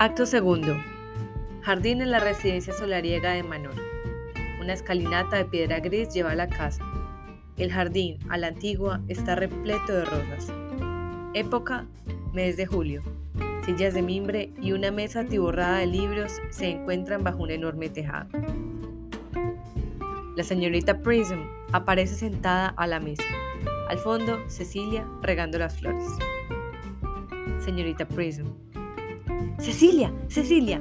Acto segundo. Jardín en la residencia solariega de Manor. Una escalinata de piedra gris lleva a la casa. El jardín, a la antigua, está repleto de rosas. Época, mes de julio. Sillas de mimbre y una mesa atiborrada de libros se encuentran bajo un enorme tejado. La señorita Prism aparece sentada a la mesa. Al fondo, Cecilia regando las flores. Señorita Prism. Cecilia, Cecilia.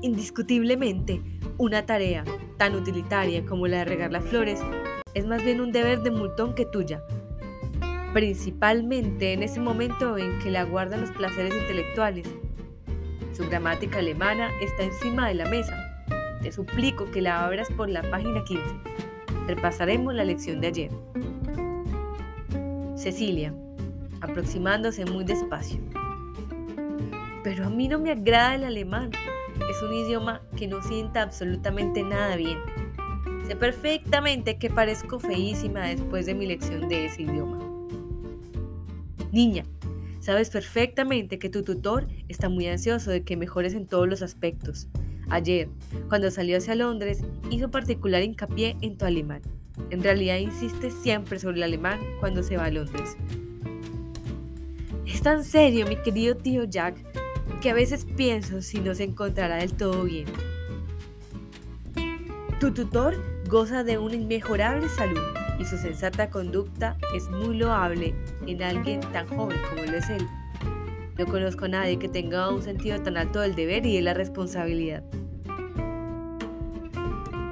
Indiscutiblemente, una tarea tan utilitaria como la de regar las flores es más bien un deber de multón que tuya, principalmente en ese momento en que le aguardan los placeres intelectuales. Su gramática alemana está encima de la mesa. Te suplico que la abras por la página 15. Repasaremos la lección de ayer. Cecilia, aproximándose muy despacio. Pero a mí no me agrada el alemán. Es un idioma que no sienta absolutamente nada bien. Sé perfectamente que parezco feísima después de mi lección de ese idioma. Niña, sabes perfectamente que tu tutor está muy ansioso de que mejores en todos los aspectos. Ayer, cuando salió hacia Londres, hizo particular hincapié en tu alemán. En realidad insiste siempre sobre el alemán cuando se va a Londres. Es tan serio, mi querido tío Jack, que a veces pienso si no se encontrará del todo bien. Tu tutor goza de una inmejorable salud y su sensata conducta es muy loable en alguien tan joven como lo es él. No conozco a nadie que tenga un sentido tan alto del deber y de la responsabilidad.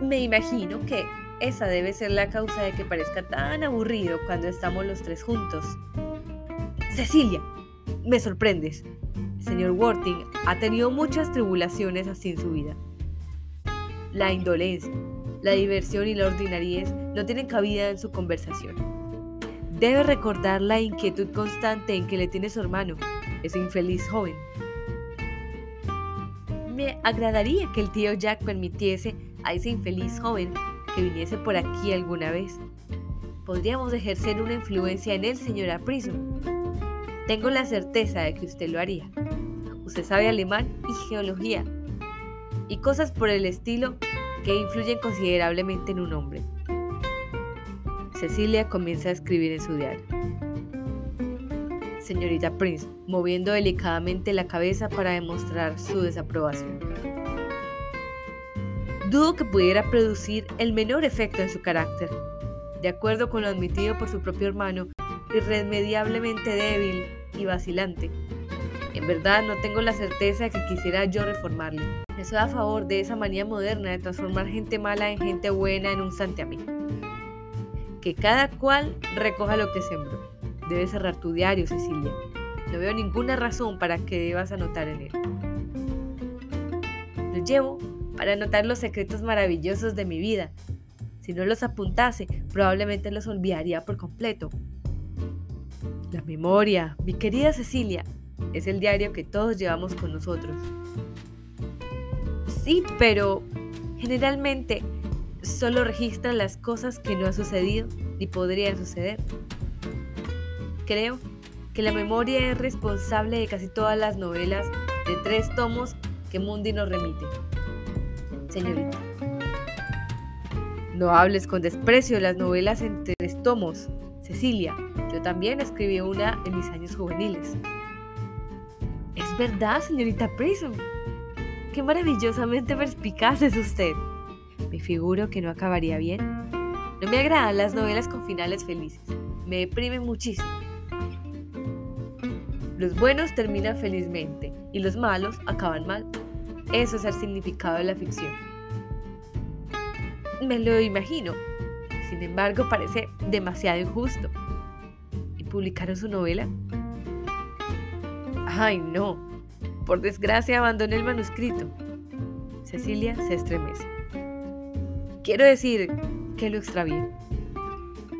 Me imagino que esa debe ser la causa de que parezca tan aburrido cuando estamos los tres juntos. Cecilia, me sorprendes. Señor Worthing ha tenido muchas tribulaciones así en su vida. La indolencia, la diversión y la ordinariez no tienen cabida en su conversación. Debe recordar la inquietud constante en que le tiene su hermano, ese infeliz joven. Me agradaría que el tío Jack permitiese a ese infeliz joven que viniese por aquí alguna vez. Podríamos ejercer una influencia en él, señora Prism. Tengo la certeza de que usted lo haría. Usted sabe alemán y geología y cosas por el estilo que influyen considerablemente en un hombre. Cecilia comienza a escribir en su diario. Señorita Prince, moviendo delicadamente la cabeza para demostrar su desaprobación. Dudo que pudiera producir el menor efecto en su carácter. De acuerdo con lo admitido por su propio hermano, irremediablemente débil y vacilante. En verdad no tengo la certeza de que quisiera yo reformarle. Estoy a favor de esa manía moderna de transformar gente mala en gente buena en un santiamén. Que cada cual recoja lo que sembró. Debes cerrar tu diario, Cecilia. No veo ninguna razón para que debas anotar en él. Lo llevo para anotar los secretos maravillosos de mi vida. Si no los apuntase, probablemente los olvidaría por completo. La memoria, mi querida Cecilia, es el diario que todos llevamos con nosotros. Sí, pero generalmente solo registra las cosas que no han sucedido ni podrían suceder. Creo que la memoria es responsable de casi todas las novelas de tres tomos que Mundi nos remite. Señorita, no hables con desprecio de las novelas en tres tomos. Cecilia, yo también escribí una en mis años juveniles. Es verdad, señorita Prism. Qué maravillosamente perspicaz es usted. Me figuro que no acabaría bien. No me agradan las novelas con finales felices. Me deprimen muchísimo. Los buenos terminan felizmente y los malos acaban mal. Eso es el significado de la ficción. Me lo imagino. Sin embargo, parece demasiado injusto. ¿Y publicaron su novela? Ay, no. Por desgracia abandoné el manuscrito. Cecilia se estremece. Quiero decir que lo extravié.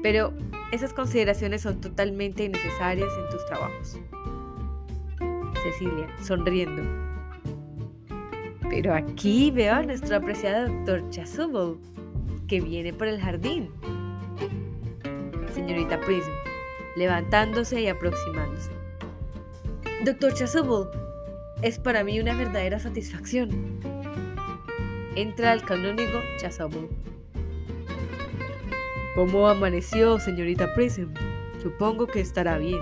Pero esas consideraciones son totalmente innecesarias en tus trabajos. Cecilia, sonriendo. Pero aquí veo a nuestro apreciado doctor Chasuble, que viene por el jardín. Señorita Prism, levantándose y aproximándose. Doctor Chasuble, es para mí una verdadera satisfacción. Entra el canónigo Chasuble. ¿Cómo amaneció, señorita Prism? Supongo que estará bien.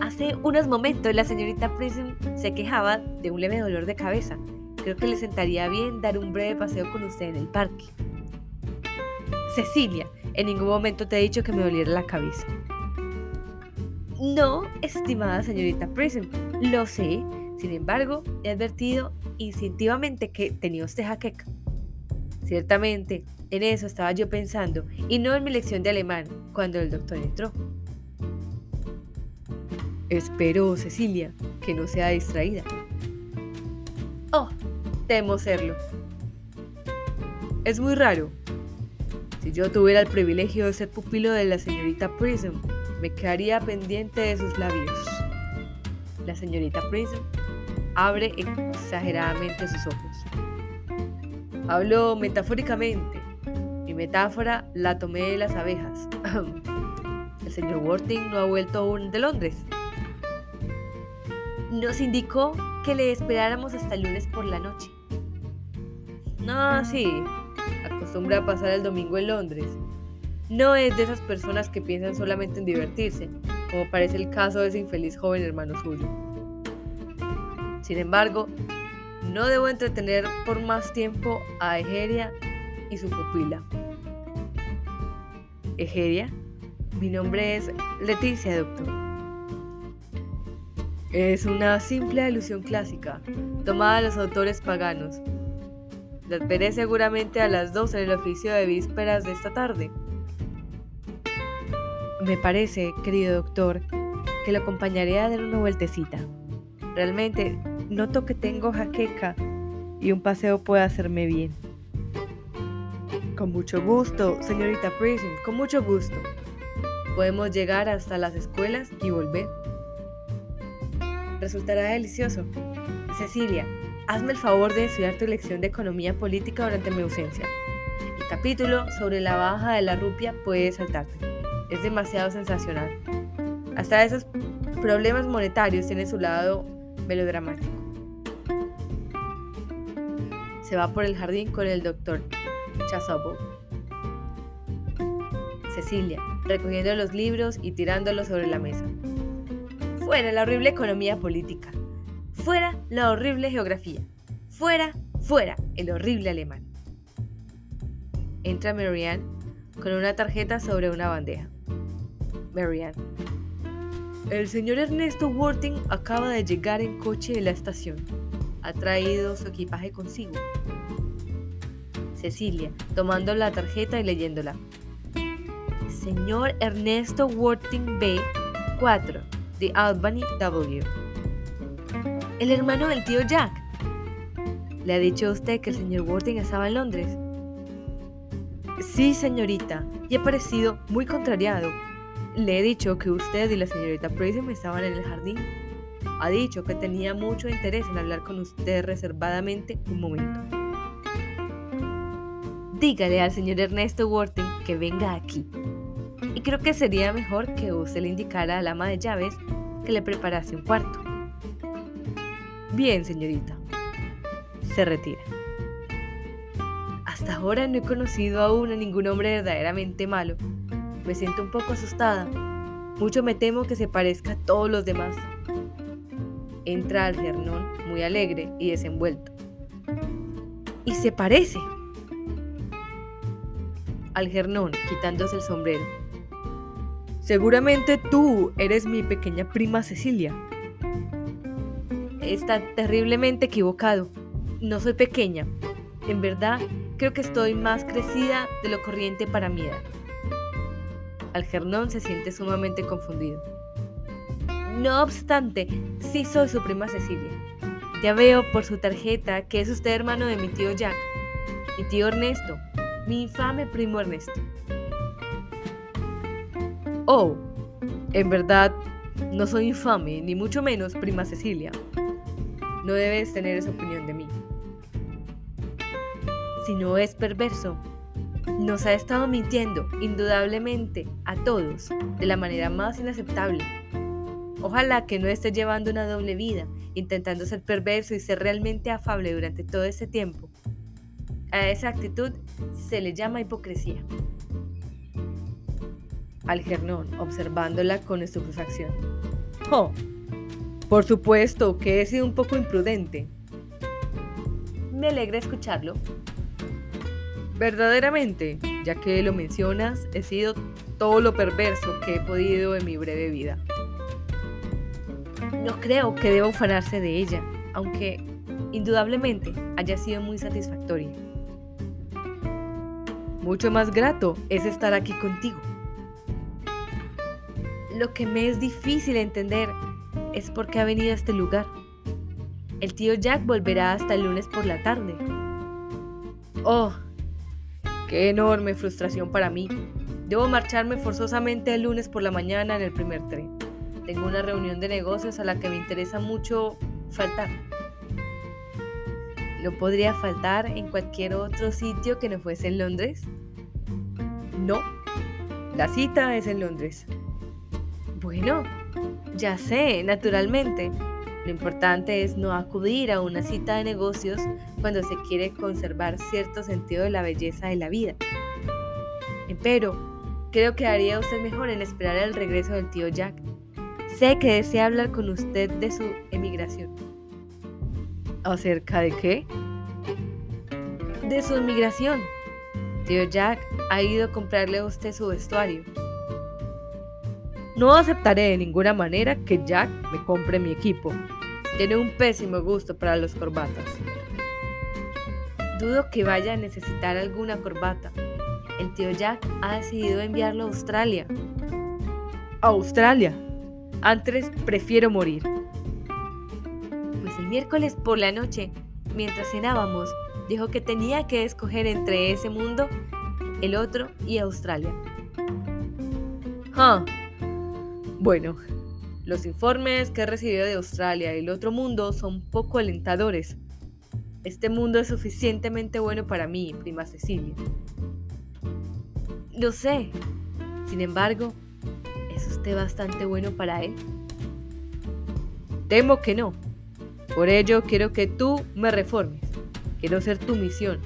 Hace unos momentos la señorita Prism se quejaba de un leve dolor de cabeza. Creo que le sentaría bien dar un breve paseo con usted en el parque. Cecilia, en ningún momento te he dicho que me doliera la cabeza. No, estimada señorita Prism, lo sé. Sin embargo, he advertido instintivamente que tenía usted jaqueca. Ciertamente, en eso estaba yo pensando, y no en mi lección de alemán, cuando el doctor entró. Espero, Cecilia, que no sea distraída. Oh, temo serlo. Es muy raro. Si yo tuviera el privilegio de ser pupilo de la señorita Prism, me quedaría pendiente de sus labios. La señorita Prism abre exageradamente sus ojos. Hablo metafóricamente. Mi metáfora la tomé de las abejas. El señor Worthing no ha vuelto aún de Londres. Nos indicó que le esperáramos hasta el lunes por la noche. No, sí. Acostumbra a pasar el domingo en Londres no es de esas personas que piensan solamente en divertirse, como parece el caso de ese infeliz joven hermano suyo. Sin embargo, no debo entretener por más tiempo a Egeria y su pupila. Egeria, mi nombre es Leticia, doctor. Es una simple alusión clásica, tomada de los autores paganos. La veré seguramente a las 12 en el oficio de vísperas de esta tarde. Me parece, querido doctor, que lo acompañaré a dar una vueltecita. Realmente noto que tengo jaqueca y un paseo puede hacerme bien. Con mucho gusto, señorita Prism, con mucho gusto. Podemos llegar hasta las escuelas y volver. Resultará delicioso. Cecilia, hazme el favor de estudiar tu lección de economía política durante mi ausencia. El capítulo sobre la baja de la rupia puede saltarte es demasiado sensacional. Hasta esos problemas monetarios tienen su lado melodramático. Se va por el jardín con el doctor Chasobo. Cecilia, recogiendo los libros y tirándolos sobre la mesa. Fuera la horrible economía política. Fuera la horrible geografía. Fuera, fuera el horrible alemán. Entra Marianne con una tarjeta sobre una bandeja. El señor Ernesto Worthing acaba de llegar en coche de la estación. Ha traído su equipaje consigo. Cecilia, tomando la tarjeta y leyéndola. Señor Ernesto Worthing B. 4, de Albany W. El hermano del tío Jack. ¿Le ha dicho a usted que el señor Worthing estaba en Londres? Sí, señorita, y he parecido muy contrariado le he dicho que usted y la señorita Prism estaban en el jardín. Ha dicho que tenía mucho interés en hablar con usted reservadamente un momento. Dígale al señor Ernesto Worthing que venga aquí. Y creo que sería mejor que usted le indicara al ama de llaves que le preparase un cuarto. Bien, señorita. Se retira. Hasta ahora no he conocido aún a ningún hombre verdaderamente malo me siento un poco asustada. Mucho me temo que se parezca a todos los demás. Entra Algernón muy alegre y desenvuelto. Y se parece. Algernón quitándose el sombrero. Seguramente tú eres mi pequeña prima Cecilia. Está terriblemente equivocado. No soy pequeña. En verdad, creo que estoy más crecida de lo corriente para mi edad. Algernón se siente sumamente confundido. No obstante, sí soy su prima Cecilia. Ya veo por su tarjeta que es usted hermano de mi tío Jack, mi tío Ernesto, mi infame primo Ernesto. Oh, en verdad, no soy infame, ni mucho menos prima Cecilia. No debes tener esa opinión de mí. Si no es perverso, nos ha estado mintiendo, indudablemente, a todos, de la manera más inaceptable. Ojalá que no esté llevando una doble vida, intentando ser perverso y ser realmente afable durante todo ese tiempo. A esa actitud se le llama hipocresía. Algernon, observándola con estupefacción. Oh, por supuesto que he sido un poco imprudente. Me alegra escucharlo. Verdaderamente, ya que lo mencionas, he sido todo lo perverso que he podido en mi breve vida. No creo que deba ufanarse de ella, aunque indudablemente haya sido muy satisfactoria. Mucho más grato es estar aquí contigo. Lo que me es difícil entender es por qué ha venido a este lugar. El tío Jack volverá hasta el lunes por la tarde. Oh, qué enorme frustración para mí. Debo marcharme forzosamente el lunes por la mañana en el primer tren. Tengo una reunión de negocios a la que me interesa mucho faltar. ¿No podría faltar en cualquier otro sitio que no fuese en Londres? No, la cita es en Londres. Bueno, ya sé, naturalmente. Lo importante es no acudir a una cita de negocios cuando se quiere conservar cierto sentido de la belleza de la vida. Pero Creo que haría usted mejor en esperar el regreso del tío Jack. Sé que desea hablar con usted de su emigración. ¿Acerca de qué? De su emigración. Tío Jack ha ido a comprarle a usted su vestuario. No aceptaré de ninguna manera que Jack me compre mi equipo. Tiene un pésimo gusto para los corbatas. Dudo que vaya a necesitar alguna corbata el tío Jack ha decidido enviarlo a Australia. Australia. Antes prefiero morir. Pues el miércoles por la noche, mientras cenábamos, dijo que tenía que escoger entre ese mundo, el otro y Australia. Ah, bueno, los informes que he recibido de Australia y el otro mundo son poco alentadores. Este mundo es suficientemente bueno para mí, prima Cecilia. Lo sé. Sin embargo, ¿es usted bastante bueno para él? Temo que no. Por ello quiero que tú me reformes. Quiero ser tu misión.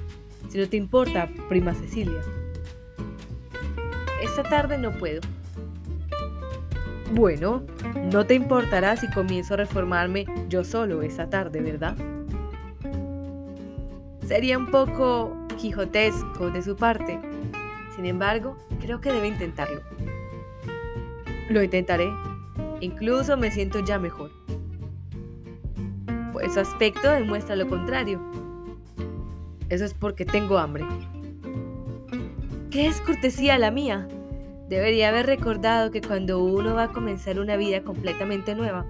Si no te importa, prima Cecilia. Esta tarde no puedo. Bueno, no te importará si comienzo a reformarme yo solo esta tarde, ¿verdad? Sería un poco quijotesco de su parte, sin embargo, creo que debe intentarlo. Lo intentaré. Incluso me siento ya mejor. Pues su aspecto demuestra lo contrario. Eso es porque tengo hambre. ¿Qué es cortesía la mía? Debería haber recordado que cuando uno va a comenzar una vida completamente nueva,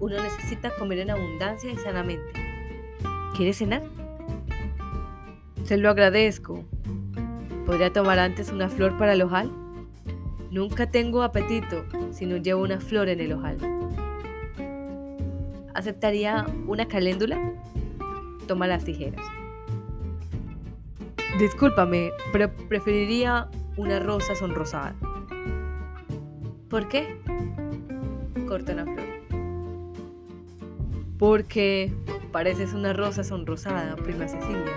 uno necesita comer en abundancia y sanamente. ¿Quiere cenar? Se lo agradezco, ¿Podría tomar antes una flor para el ojal? Nunca tengo apetito si no llevo una flor en el ojal. ¿Aceptaría una caléndula? Toma las tijeras. Discúlpame, pero preferiría una rosa sonrosada. ¿Por qué? Corta una flor. Porque pareces una rosa sonrosada, prima Cecilia.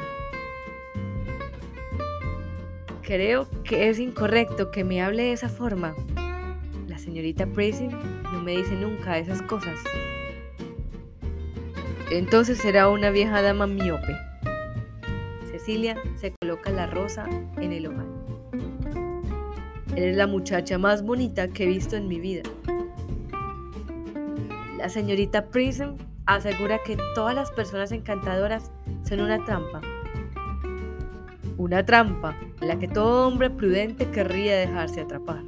Creo que es incorrecto que me hable de esa forma. La señorita Pressing no me dice nunca esas cosas. Entonces será una vieja dama miope. Cecilia se coloca la rosa en el ojal. Eres la muchacha más bonita que he visto en mi vida. La señorita Prism asegura que todas las personas encantadoras son una trampa una trampa en la que todo hombre prudente querría dejarse atrapar.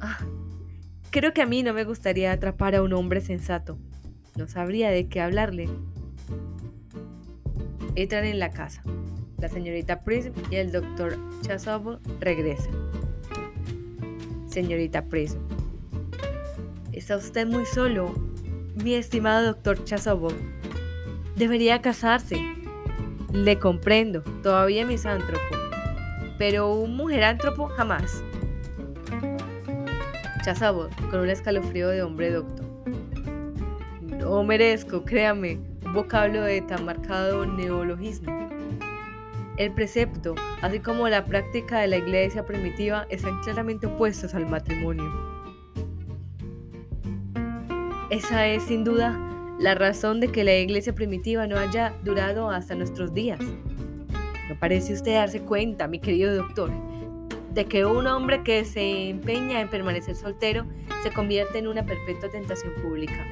Ah, creo que a mí no me gustaría atrapar a un hombre sensato. No sabría de qué hablarle. Entran en la casa. La señorita Prism y el doctor Chasuble regresan. Señorita Prism. Está usted muy solo, mi estimado doctor Chasuble. Debería casarse. Le comprendo, todavía misántropo, pero un mujerántropo jamás. Chazabo, con un escalofrío de hombre docto. No merezco, créame, un vocablo de tan marcado neologismo. El precepto, así como la práctica de la iglesia primitiva, están claramente opuestos al matrimonio. Esa es, sin duda, la razón de que la iglesia primitiva no haya durado hasta nuestros días. ¿No parece usted darse cuenta, mi querido doctor, de que un hombre que se empeña en permanecer soltero se convierte en una perpetua tentación pública?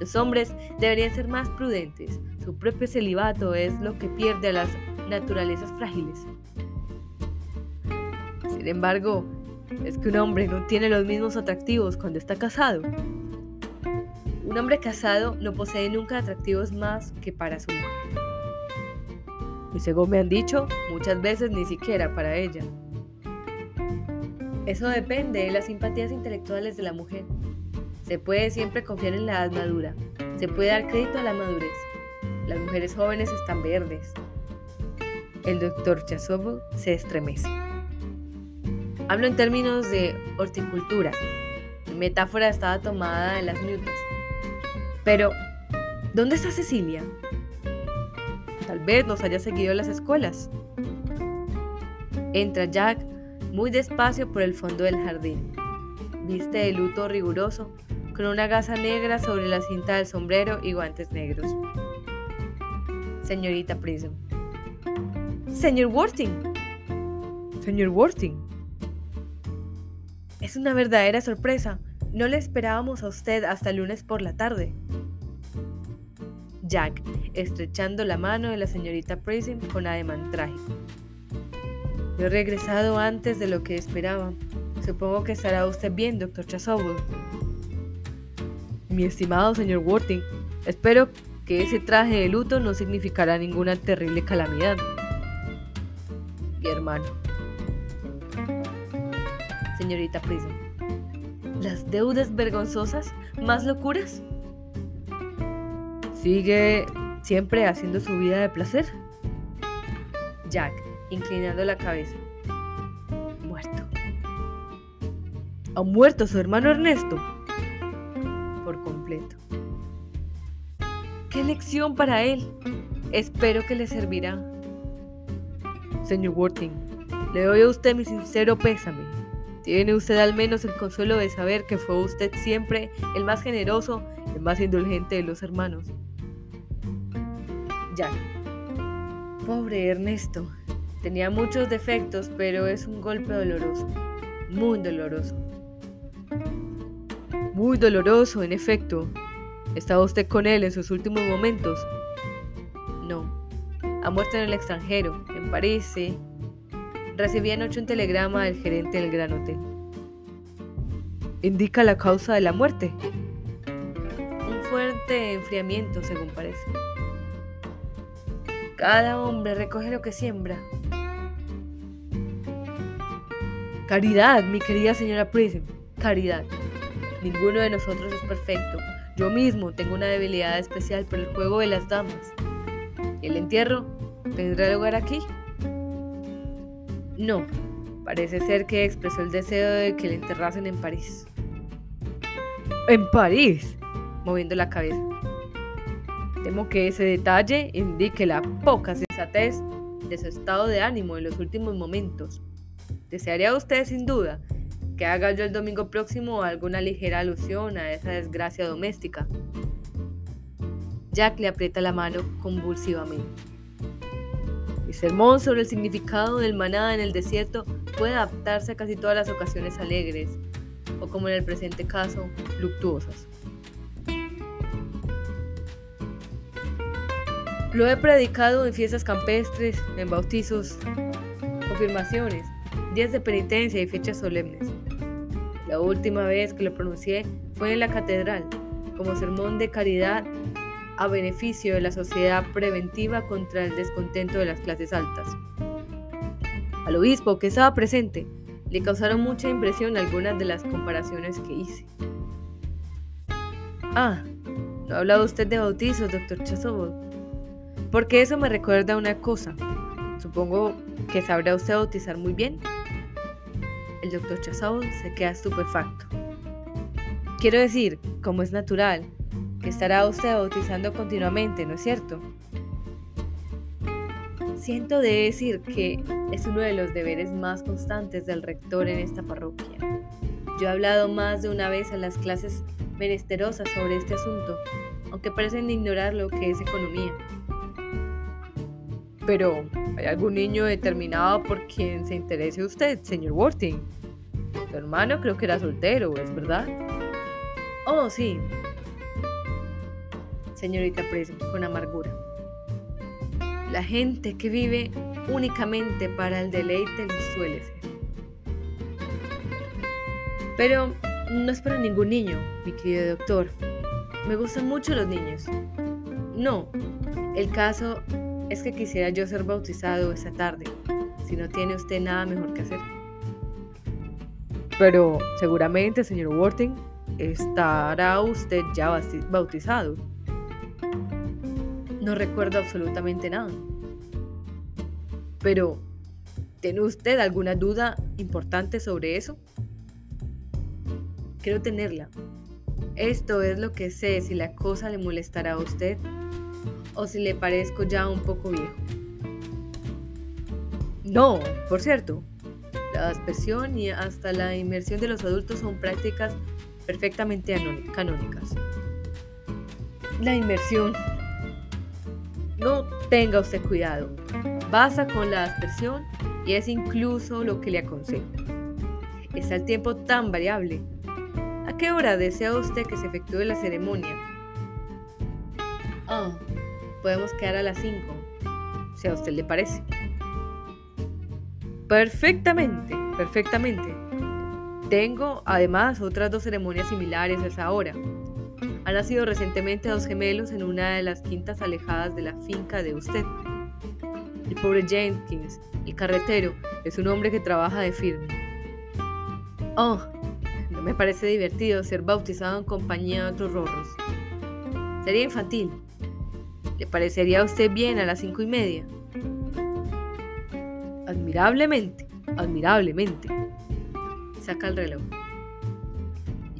Los hombres deberían ser más prudentes. Su propio celibato es lo que pierde a las naturalezas frágiles. Sin embargo, es que un hombre no tiene los mismos atractivos cuando está casado. Un hombre casado no posee nunca atractivos más que para su mujer. Y según me han dicho, muchas veces ni siquiera para ella. Eso depende de las simpatías intelectuales de la mujer. Se puede siempre confiar en la edad madura. Se puede dar crédito a la madurez. Las mujeres jóvenes están verdes. El doctor Chasovo se estremece. Hablo en términos de horticultura. Mi metáfora estaba tomada de las newtons. Pero, ¿dónde está Cecilia? Tal vez nos haya seguido las escuelas. Entra Jack muy despacio por el fondo del jardín. Viste de luto riguroso, con una gasa negra sobre la cinta del sombrero y guantes negros. Señorita Prism. Señor Worthing. Señor Worthing. Es una verdadera sorpresa. No le esperábamos a usted hasta el lunes por la tarde. Jack, estrechando la mano de la señorita Prism con ademán trágico. He regresado antes de lo que esperaba. Supongo que estará usted bien, doctor Chasuble. Mi estimado señor Worthing, espero que ese traje de luto no significará ninguna terrible calamidad. Mi hermano. Señorita Prism. ¿Las deudas vergonzosas? ¿Más locuras? ¿Sigue siempre haciendo su vida de placer? Jack, inclinando la cabeza. Muerto. ¿Ha muerto su hermano Ernesto? Lección para él! Espero que le servirá. Señor Worthing, le doy a usted mi sincero pésame. Tiene usted al menos el consuelo de saber que fue usted siempre el más generoso, el más indulgente de los hermanos. Ya. Pobre Ernesto. Tenía muchos defectos, pero es un golpe doloroso. Muy doloroso. Muy doloroso, en efecto. ¿Estaba usted con él en sus últimos momentos? No. Ha muerto en el extranjero, en París, sí. Recibí anoche un telegrama del gerente del Gran Hotel. ¿Indica la causa de la muerte? Un fuerte enfriamiento, según parece. Cada hombre recoge lo que siembra. Caridad, mi querida señora Prism, caridad. Ninguno de nosotros es perfecto. Yo mismo tengo una debilidad especial por el juego de las damas. ¿El entierro tendrá lugar aquí? No, parece ser que expresó el deseo de que le enterrasen en París. ¿En París? moviendo la cabeza. Temo que ese detalle indique la poca sensatez de su estado de ánimo en los últimos momentos. ¿Desearía usted sin duda que haga yo el domingo próximo alguna ligera alusión a esa desgracia doméstica? Jack le aprieta la mano convulsivamente. Mi sermón sobre el significado del maná en el desierto puede adaptarse a casi todas las ocasiones alegres, o como en el presente caso, luctuosas. Lo he predicado en fiestas campestres, en bautizos, confirmaciones, días de penitencia y fechas solemnes. La última vez que lo pronuncié fue en la catedral, como sermón de caridad a beneficio de la sociedad preventiva contra el descontento de las clases altas. Al obispo, que estaba presente, le causaron mucha impresión algunas de las comparaciones que hice. Ah, ¿no ha hablado usted de bautizos, doctor Chasobol? Porque eso me recuerda una cosa. Supongo que sabrá usted bautizar muy bien. El doctor Chazau se queda estupefacto. Quiero decir, como es natural, que estará usted bautizando continuamente, ¿no es cierto? Siento de decir que es uno de los deberes más constantes del rector en esta parroquia. Yo he hablado más de una vez a las clases menesterosas sobre este asunto, aunque parecen ignorar lo que es economía. Pero, ¿hay algún niño determinado por quien se interese usted, señor Worthing? Su hermano creo que era soltero, ¿es verdad? Oh, sí. Señorita Prism, con amargura. La gente que vive únicamente para el deleite lo suele ser. Pero no es para ningún niño, mi querido doctor. Me gustan mucho los niños. No, el caso es que quisiera yo ser bautizado esta tarde, si no tiene usted nada mejor que hacer. Pero seguramente, señor Worthing, estará usted ya bautizado. No recuerdo absolutamente nada. Pero, ¿tiene usted alguna duda importante sobre eso? Quiero tenerla. Esto es lo que sé si la cosa le molestará a usted o si le parezco ya un poco viejo. No, por cierto, la aspersión y hasta la inmersión de los adultos son prácticas perfectamente canónicas. La inmersión. No tenga usted cuidado. Basta con la aspersión y es incluso lo que le aconsejo. Está el tiempo tan variable ¿A qué hora desea usted que se efectúe la ceremonia? Ah, podemos quedar a las 5, si a usted le parece. Perfectamente, perfectamente. Tengo además otras dos ceremonias similares a esa hora. Han nacido recientemente dos gemelos en una de las quintas alejadas de la finca de usted. El pobre Jenkins, el carretero, es un hombre que trabaja de firme. Oh, me parece divertido ser bautizado en compañía de otros rorros. Sería infantil. ¿Le parecería a usted bien a las cinco y media? Admirablemente, admirablemente. Saca el reloj.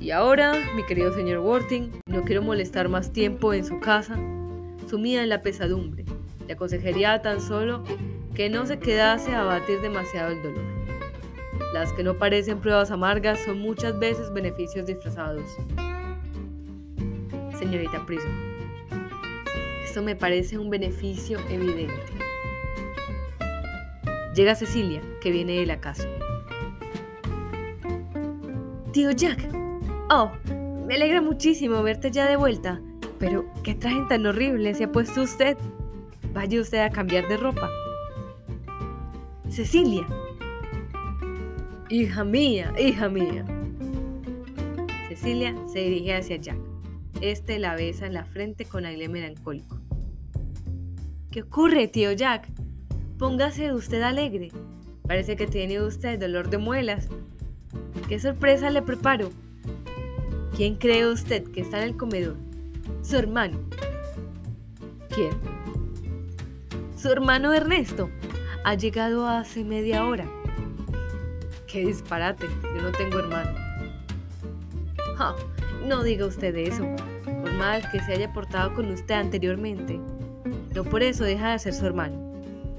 Y ahora, mi querido señor Worthing, no quiero molestar más tiempo en su casa, sumida en la pesadumbre. Le aconsejaría tan solo que no se quedase a batir demasiado el dolor. Las que no parecen pruebas amargas son muchas veces beneficios disfrazados. Señorita Prism, esto me parece un beneficio evidente. Llega Cecilia, que viene de la casa. Tío Jack. Oh, me alegra muchísimo verte ya de vuelta. Pero, ¿qué traje tan horrible se ha puesto usted? Vaya usted a cambiar de ropa. Cecilia, Hija mía, hija mía. Cecilia se dirige hacia Jack. Este la besa en la frente con aire melancólico. ¿Qué ocurre, tío Jack? Póngase usted alegre. Parece que tiene usted dolor de muelas. ¿Qué sorpresa le preparo? ¿Quién cree usted que está en el comedor? Su hermano. ¿Quién? Su hermano Ernesto. Ha llegado hace media hora. Qué disparate, yo no tengo hermano. No diga usted eso. Por mal que se haya portado con usted anteriormente, no por eso deja de ser su hermano.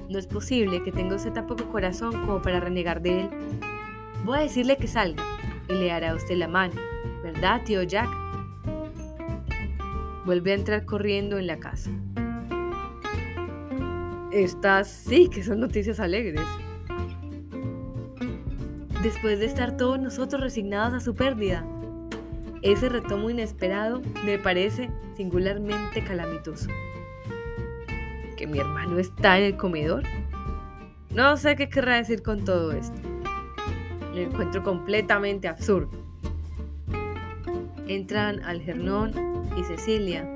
No es posible que tenga usted tan poco corazón como para renegar de él. Voy a decirle que salga y le hará a usted la mano, ¿verdad, tío Jack? Vuelve a entrar corriendo en la casa. Estas sí que son noticias alegres después de estar todos nosotros resignados a su pérdida. Ese retomo inesperado me parece singularmente calamitoso. ¿Que mi hermano está en el comedor? No sé qué querrá decir con todo esto. Lo encuentro completamente absurdo. Entran Algernon y Cecilia.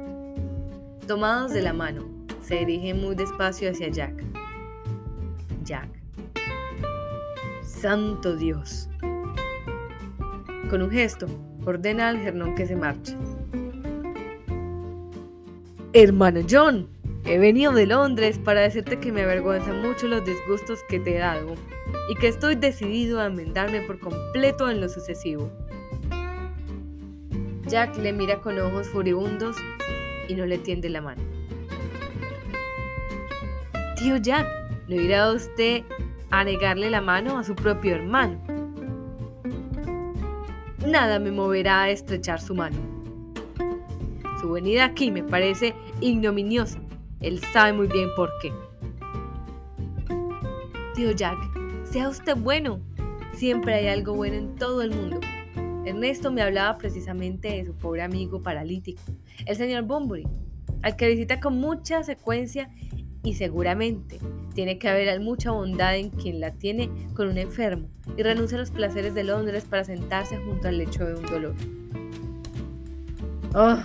Tomados de la mano, se dirigen muy despacio hacia Jack. Jack Santo Dios. Con un gesto, ordena al Gernón que se marche. Hermano John, he venido de Londres para decirte que me avergüenza mucho los disgustos que te he dado. y que estoy decidido a enmendarme por completo en lo sucesivo. Jack le mira con ojos furibundos y no le tiende la mano. Tío Jack, ¿no irá usted a negarle la mano a su propio hermano? Nada me moverá a estrechar su mano. Su venida aquí me parece ignominiosa. Él sabe muy bien por qué. Tío Jack, sea usted bueno. Siempre hay algo bueno en todo el mundo. Ernesto me hablaba precisamente de su pobre amigo paralítico, el señor Bunbury, al que visita con mucha secuencia y seguramente tiene que haber mucha bondad en quien la tiene con un enfermo y renuncia a los placeres de Londres para sentarse junto al lecho de un dolor. Oh,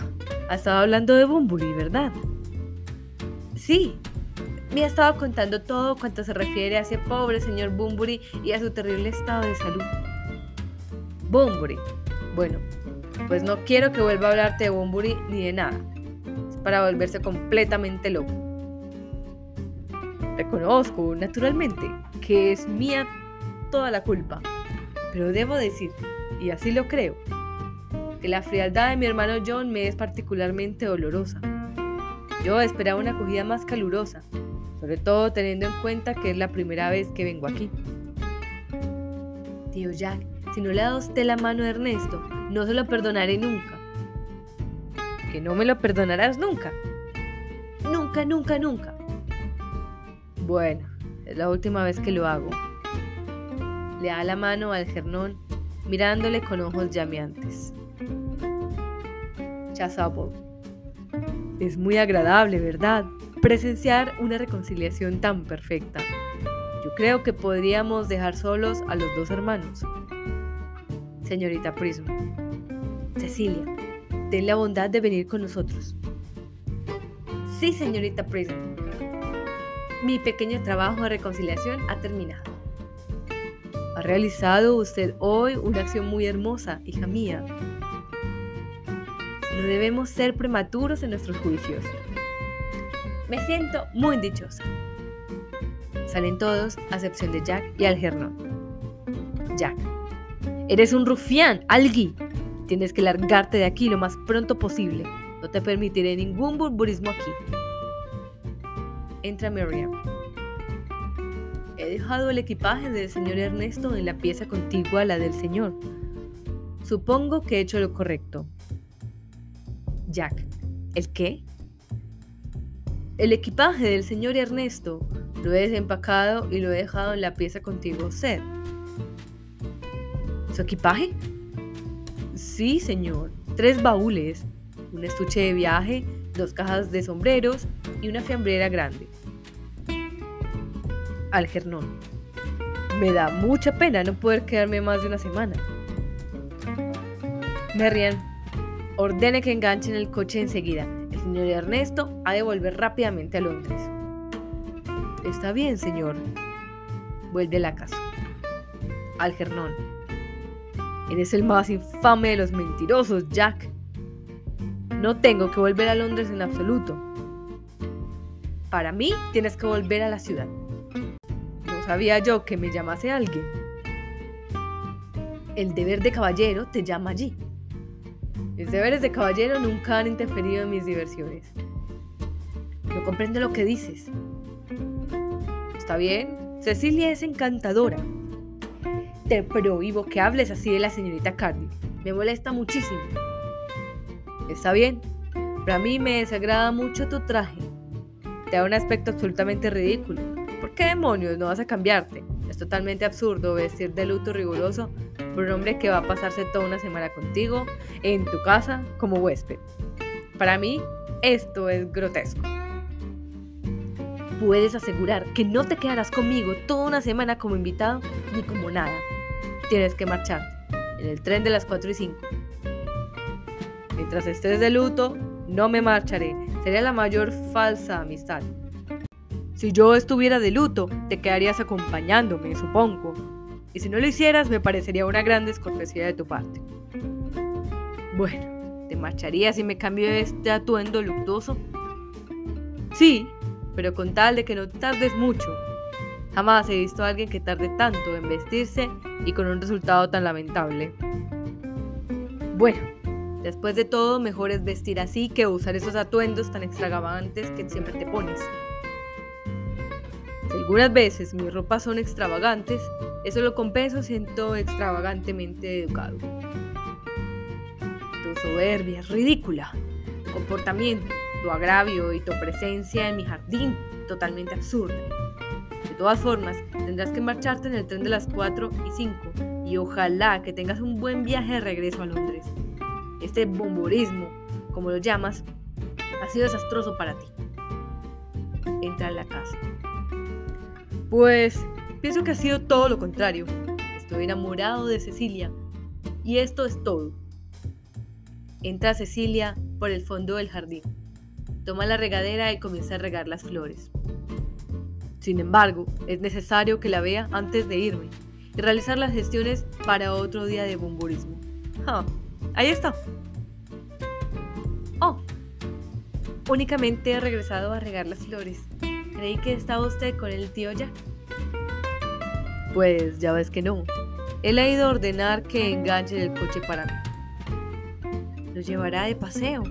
ha estado hablando de Bunbury, ¿verdad? Sí, me ha estado contando todo cuanto se refiere a ese pobre señor Bunbury y a su terrible estado de salud. Bunbury. Bueno, pues no quiero que vuelva a hablarte de Bunbury ni de nada. Es para volverse completamente loco. Reconozco, naturalmente, que es mía toda la culpa. Pero debo decir, y así lo creo, que la frialdad de mi hermano John me es particularmente dolorosa. Yo esperaba una acogida más calurosa, sobre todo teniendo en cuenta que es la primera vez que vengo aquí. Tío Jack, si no le dado usted la mano a Ernesto, no se lo perdonaré nunca. ¿Que no me lo perdonarás nunca? Nunca, nunca, nunca. Bueno, es la última vez que lo hago. Le da la mano al Gernón, mirándole con ojos llameantes. Chazapol. Es muy agradable, ¿verdad? Presenciar una reconciliación tan perfecta. Yo creo que podríamos dejar solos a los dos hermanos señorita Prism. Cecilia, ten la bondad de venir con nosotros. Sí, señorita Prism. Mi pequeño trabajo de reconciliación ha terminado. Ha realizado usted hoy una acción muy hermosa, hija mía. No debemos ser prematuros en nuestros juicios. Me siento muy dichosa. Salen todos, a excepción de Jack y Algernon. Jack. Eres un rufián, Algi. Tienes que largarte de aquí lo más pronto posible. No te permitiré ningún burburismo aquí. Entra Miriam. He dejado el equipaje del señor Ernesto en la pieza contigua a la del señor. Supongo que he hecho lo correcto. Jack. ¿El qué? El equipaje del señor Ernesto lo he desempacado y lo he dejado en la pieza contigua Seth equipaje? Sí, señor. Tres baúles, un estuche de viaje, dos cajas de sombreros y una fiambrera grande. Algernon. Me da mucha pena no poder quedarme más de una semana. Merrian. Ordene que enganchen el coche enseguida. El señor Ernesto ha de volver rápidamente a Londres. Está bien, señor. Vuelve a la casa. Algernon. Eres el más infame de los mentirosos, Jack. No tengo que volver a Londres en absoluto. Para mí, tienes que volver a la ciudad. No sabía yo que me llamase alguien. El deber de caballero te llama allí. Mis deberes de caballero nunca han interferido en mis diversiones. No comprendo lo que dices. Está bien, Cecilia es encantadora, te prohíbo que hables así de la señorita Cardi. Me molesta muchísimo. Está bien, pero a mí me desagrada mucho tu traje. Te da un aspecto absolutamente ridículo. ¿Por qué demonios no vas a cambiarte? Es totalmente absurdo vestir de luto riguroso por un hombre que va a pasarse toda una semana contigo en tu casa como huésped. Para mí, esto es grotesco. Puedes asegurar que no te quedarás conmigo toda una semana como invitado ni como nada tienes que marcharte en el tren de las 4 y 5. Mientras estés de luto, no me marcharé. Sería la mayor falsa amistad. Si yo estuviera de luto, te quedarías acompañándome, supongo. Y si no lo hicieras, me parecería una gran descortesía de tu parte. Bueno, ¿te marcharías si me cambio este atuendo luctuoso? Sí, pero con tal de que no tardes mucho. Jamás he visto a alguien que tarde tanto en vestirse y con un resultado tan lamentable. Bueno, después de todo, mejor es vestir así que usar esos atuendos tan extravagantes que siempre te pones. Si algunas veces mis ropas son extravagantes, eso lo compenso siendo extravagantemente educado. Tu soberbia es ridícula. Tu comportamiento, tu agravio y tu presencia en mi jardín totalmente absurda. De todas formas, tendrás que marcharte en el tren de las 4 y 5 y ojalá que tengas un buen viaje de regreso a Londres. Este bomborismo, como lo llamas, ha sido desastroso para ti. Entra en la casa. Pues pienso que ha sido todo lo contrario. Estoy enamorado de Cecilia. Y esto es todo. Entra Cecilia por el fondo del jardín. Toma la regadera y comienza a regar las flores. Sin embargo, es necesario que la vea antes de irme y realizar las gestiones para otro día de bomborismo. Ah, ahí está. Oh, únicamente he regresado a regar las flores. Creí que estaba usted con el tío Jack. Pues ya ves que no. Él ha ido a ordenar que enganche el coche para mí. ¿Lo llevará de paseo?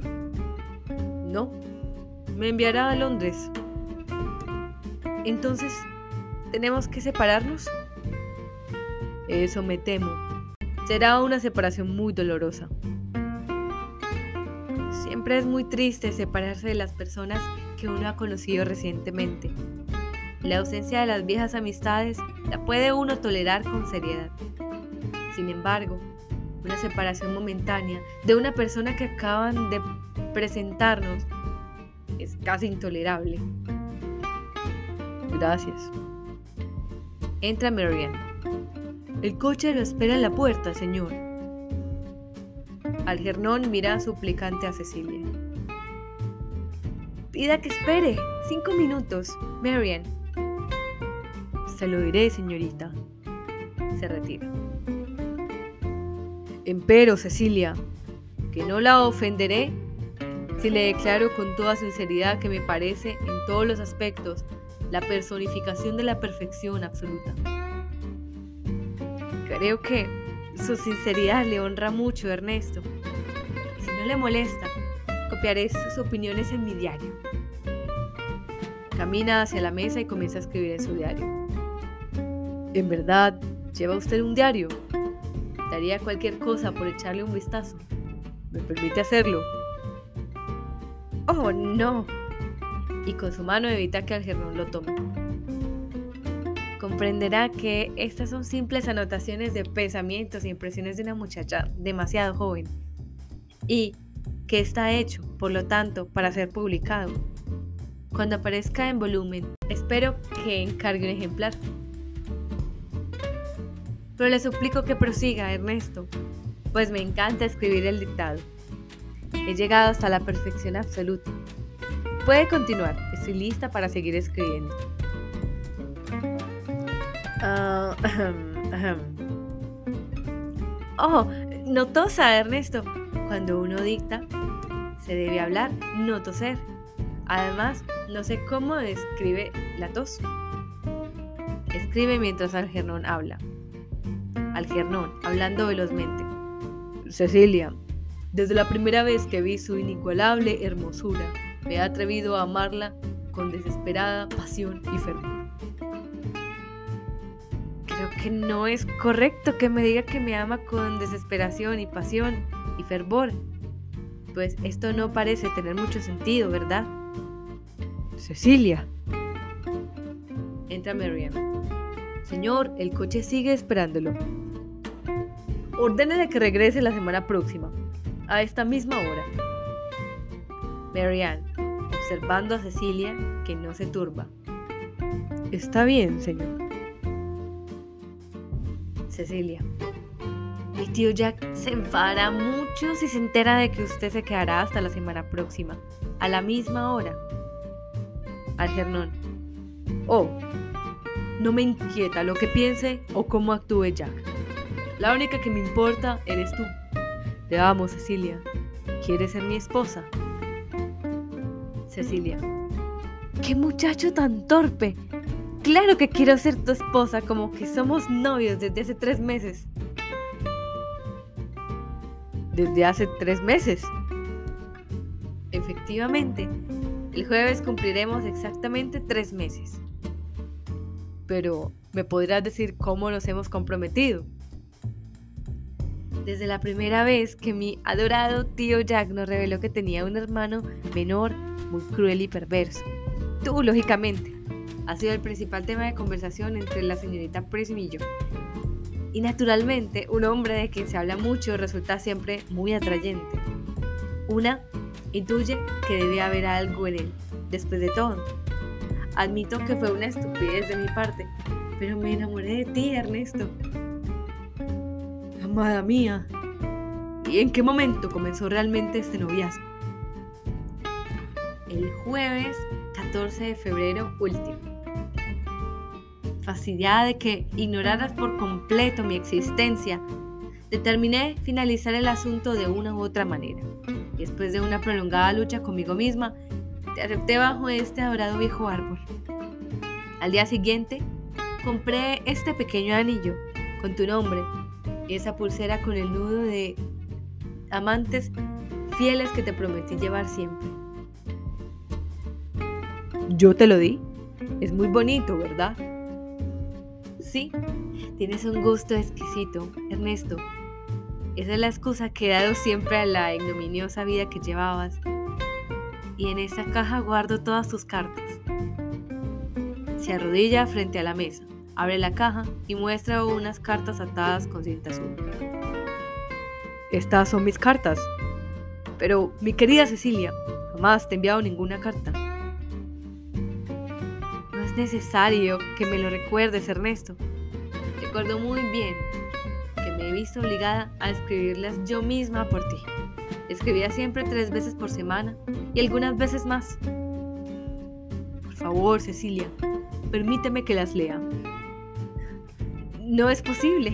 No. Me enviará a Londres. Entonces, ¿tenemos que separarnos? Eso me temo. Será una separación muy dolorosa. Siempre es muy triste separarse de las personas que uno ha conocido recientemente. La ausencia de las viejas amistades la puede uno tolerar con seriedad. Sin embargo, una separación momentánea de una persona que acaban de presentarnos es casi intolerable. Gracias. Entra Marianne. El coche lo espera en la puerta, señor. Algernon mira suplicante a Cecilia. Pida que espere. Cinco minutos. Marian. Se lo diré, señorita. Se retira. Empero, Cecilia, que no la ofenderé si le declaro con toda sinceridad que me parece en todos los aspectos la personificación de la perfección absoluta. Creo que su sinceridad le honra mucho, Ernesto. Si no le molesta, copiaré sus opiniones en mi diario. Camina hacia la mesa y comienza a escribir en su diario. ¿En verdad lleva usted un diario? Daría cualquier cosa por echarle un vistazo. ¿Me permite hacerlo? Oh, no. Y con su mano evita que Algernon lo tome. Comprenderá que estas son simples anotaciones de pensamientos e impresiones de una muchacha demasiado joven. Y que está hecho, por lo tanto, para ser publicado. Cuando aparezca en volumen, espero que encargue un ejemplar. Pero le suplico que prosiga, Ernesto, pues me encanta escribir el dictado. He llegado hasta la perfección absoluta. Puede continuar, estoy lista para seguir escribiendo. Ah, oh, no tosa, Ernesto. Cuando uno dicta, se debe hablar, no toser. Además, no sé cómo describe la tos. Escribe mientras Algernon habla. Algernon, hablando velozmente. Cecilia, desde la primera vez que vi su inigualable hermosura, me he atrevido a amarla con desesperada pasión y fervor. Creo que no es correcto que me diga que me ama con desesperación y pasión y fervor, pues esto no parece tener mucho sentido, ¿verdad? Cecilia. Entra Marian. Señor, el coche sigue esperándolo. Ordénele que regrese la semana próxima a esta misma hora. Marianne, observando a Cecilia, que no se turba. Está bien, señor. Cecilia. Mi tío Jack se enfadará mucho si se entera de que usted se quedará hasta la semana próxima, a la misma hora. Algernon. Oh, no me inquieta lo que piense o cómo actúe Jack. La única que me importa eres tú. Te amo, Cecilia. ¿Quieres ser mi esposa? Cecilia. ¡Qué muchacho tan torpe! Claro que quiero ser tu esposa, como que somos novios desde hace tres meses. Desde hace tres meses. Efectivamente, el jueves cumpliremos exactamente tres meses. Pero, ¿me podrás decir cómo nos hemos comprometido? Desde la primera vez que mi adorado tío Jack nos reveló que tenía un hermano menor muy cruel y perverso. Tú, lógicamente, ha sido el principal tema de conversación entre la señorita Prism y yo. Y naturalmente, un hombre de quien se habla mucho resulta siempre muy atrayente. Una intuye que debe haber algo en él, después de todo. Admito que fue una estupidez de mi parte, pero me enamoré de ti, Ernesto. Amada mía, ¿y en qué momento comenzó realmente este noviazgo? El jueves 14 de febrero último. De que ignoraras por completo mi existencia, determiné finalizar el asunto de una u otra manera. Después de una prolongada lucha conmigo misma, te acepté bajo este adorado viejo árbol. Al día siguiente, compré este pequeño anillo con tu nombre y esa pulsera con el nudo de amantes fieles que te prometí llevar siempre. Yo te lo di. Es muy bonito, ¿verdad? Sí, tienes un gusto exquisito, Ernesto. Esa es la excusa que he dado siempre a la ignominiosa vida que llevabas. Y en esa caja guardo todas tus cartas. Se arrodilla frente a la mesa, abre la caja y muestra unas cartas atadas con cinta azul. Estas son mis cartas. Pero, mi querida Cecilia, jamás te he enviado ninguna carta necesario que me lo recuerdes, Ernesto. Recuerdo muy bien que me he visto obligada a escribirlas yo misma por ti. Escribía siempre tres veces por semana y algunas veces más. Por favor, Cecilia, permíteme que las lea. No es posible.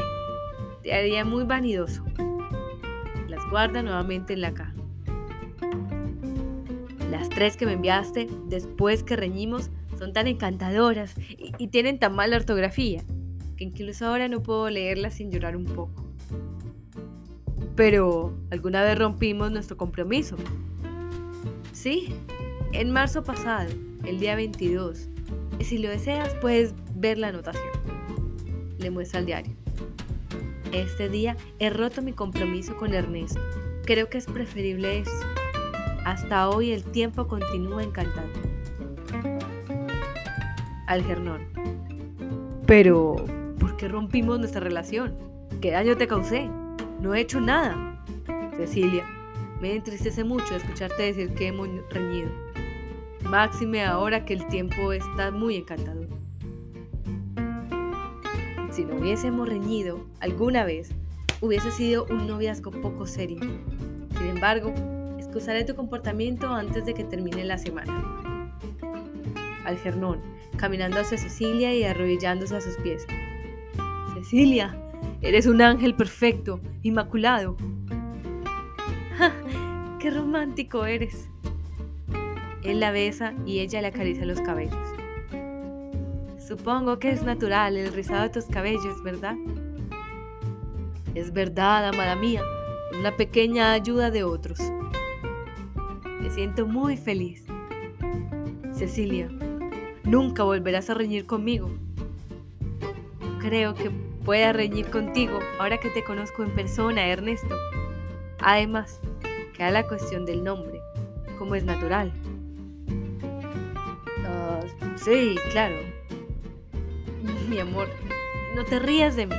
Te haría muy vanidoso. Las guarda nuevamente en la caja. Las tres que me enviaste después que reñimos son tan encantadoras y, tienen tan mala ortografía que incluso ahora no puedo leerlas sin llorar un poco. Pero, ¿alguna vez rompimos nuestro compromiso? Sí, en marzo pasado, el día 22. Y si lo deseas, puedes ver la anotación. Le muestra al diario. Este día he roto mi compromiso con Ernesto. Creo que es preferible eso. Hasta hoy el tiempo continúa encantando. Algernon. Pero, ¿por qué rompimos nuestra relación? ¿Qué daño te causé? No he hecho nada. Cecilia, me entristece mucho escucharte decir que hemos reñido. Máxime ahora que el tiempo está muy encantador. Si no hubiésemos reñido alguna vez, hubiese sido un noviazgo poco serio. Sin embargo, excusaré tu comportamiento antes de que termine la semana. Algernon, caminando hacia Cecilia y arrodillándose a sus pies. Cecilia, eres un ángel perfecto, inmaculado. ¡Qué romántico eres! Él la besa y ella le acaricia los cabellos. Supongo que es natural el rizado de tus cabellos, ¿verdad? Es verdad, amada mía, una pequeña ayuda de otros. Me siento muy feliz. Cecilia, Nunca volverás a reñir conmigo. Creo que pueda reñir contigo ahora que te conozco en persona, Ernesto. Además, queda la cuestión del nombre, como es natural. Ah, sí, claro. Mi amor, no te rías de mí.